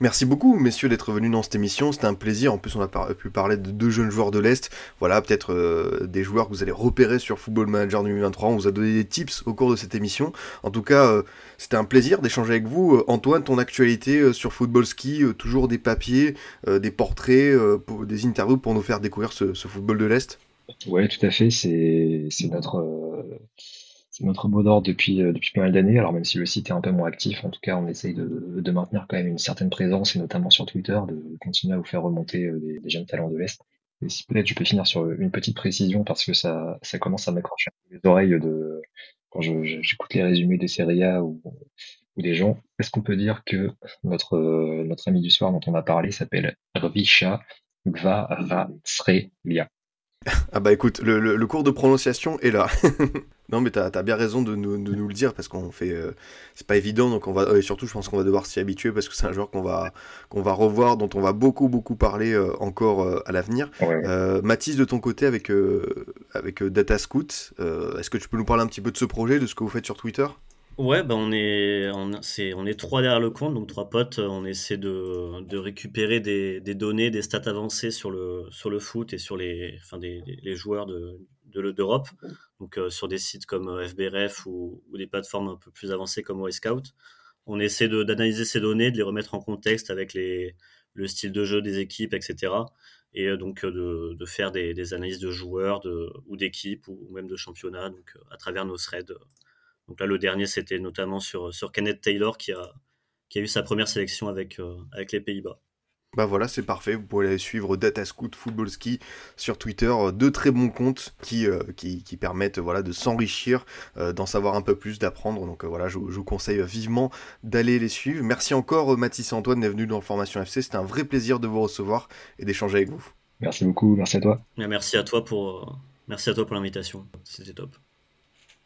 Merci beaucoup, messieurs, d'être venus dans cette émission. C'était un plaisir. En plus, on a pu parler de deux jeunes joueurs de l'Est. Voilà, peut-être euh, des joueurs que vous allez repérer sur Football Manager 2023. On vous a donné des tips au cours de cette émission. En tout cas, euh, c'était un plaisir d'échanger avec vous. Euh, Antoine, ton actualité sur Football Ski, toujours des papiers, des portraits, des interviews pour nous faire découvrir ce, ce football de l'Est?
Ouais, tout à fait. C'est notre c'est notre mot d'ordre depuis, euh, depuis pas mal d'années. Alors même si le site est un peu moins actif, en tout cas, on essaye de, maintenir quand même une certaine présence, et notamment sur Twitter, de continuer à vous faire remonter euh, des, jeunes talents de l'Est. Et si peut-être je peux finir sur une petite précision, parce que ça, commence à m'accrocher les oreilles de quand j'écoute les résumés des Serie A ou, des gens. Est-ce qu'on peut dire que notre, notre ami du soir dont on a parlé s'appelle Rvisha Gvarasrelia
ah bah écoute, le, le, cours de prononciation est là. *laughs* non mais t'as as bien raison de nous, de nous le dire parce qu'on fait... Euh, c'est pas évident, donc on va... Et surtout je pense qu'on va devoir s'y habituer parce que c'est un joueur qu'on va, qu'on va revoir, dont on va beaucoup beaucoup parler euh, encore euh, à l'avenir. Mathis, de ton côté avec, avec Data Scout, est-ce que tu peux nous parler un petit peu de ce projet, de ce que vous faites sur Twitter?
Ouais, bah on est, on, est, on est trois derrière le compte, donc trois potes. On essaie de, de récupérer des, données, des stats avancées sur le, sur le foot et sur les, enfin des, les joueurs de, d'Europe. Donc euh, sur des sites comme euh, FBRF ou, ou, des plateformes un peu plus avancées comme Scout. On essaie d'analyser ces données, de les remettre en contexte avec les, le style de jeu des équipes, etc. Et euh, donc de, de faire des, des, analyses de joueurs de, ou d'équipes ou, même de championnats à travers nos threads donc là, le dernier, c'était notamment sur, sur Kenneth Taylor qui a, qui a eu sa première sélection avec, euh, avec les Pays-Bas.
Bah voilà, c'est parfait. Vous pouvez aller suivre Datascoot Football Ski sur Twitter. Euh, deux très bons comptes qui, euh, qui, qui, permettent voilà, de s'enrichir, d'en savoir un peu plus, d'apprendre. Donc voilà, je, je, vous conseille vivement d'aller les suivre. Merci encore Mathis et Antoine d'être venus dans Formation FC. C'était un vrai plaisir de vous recevoir et d'échanger avec vous.
Merci beaucoup, merci à toi.
Merci à toi pour, merci à toi pour l'invitation. C'était top.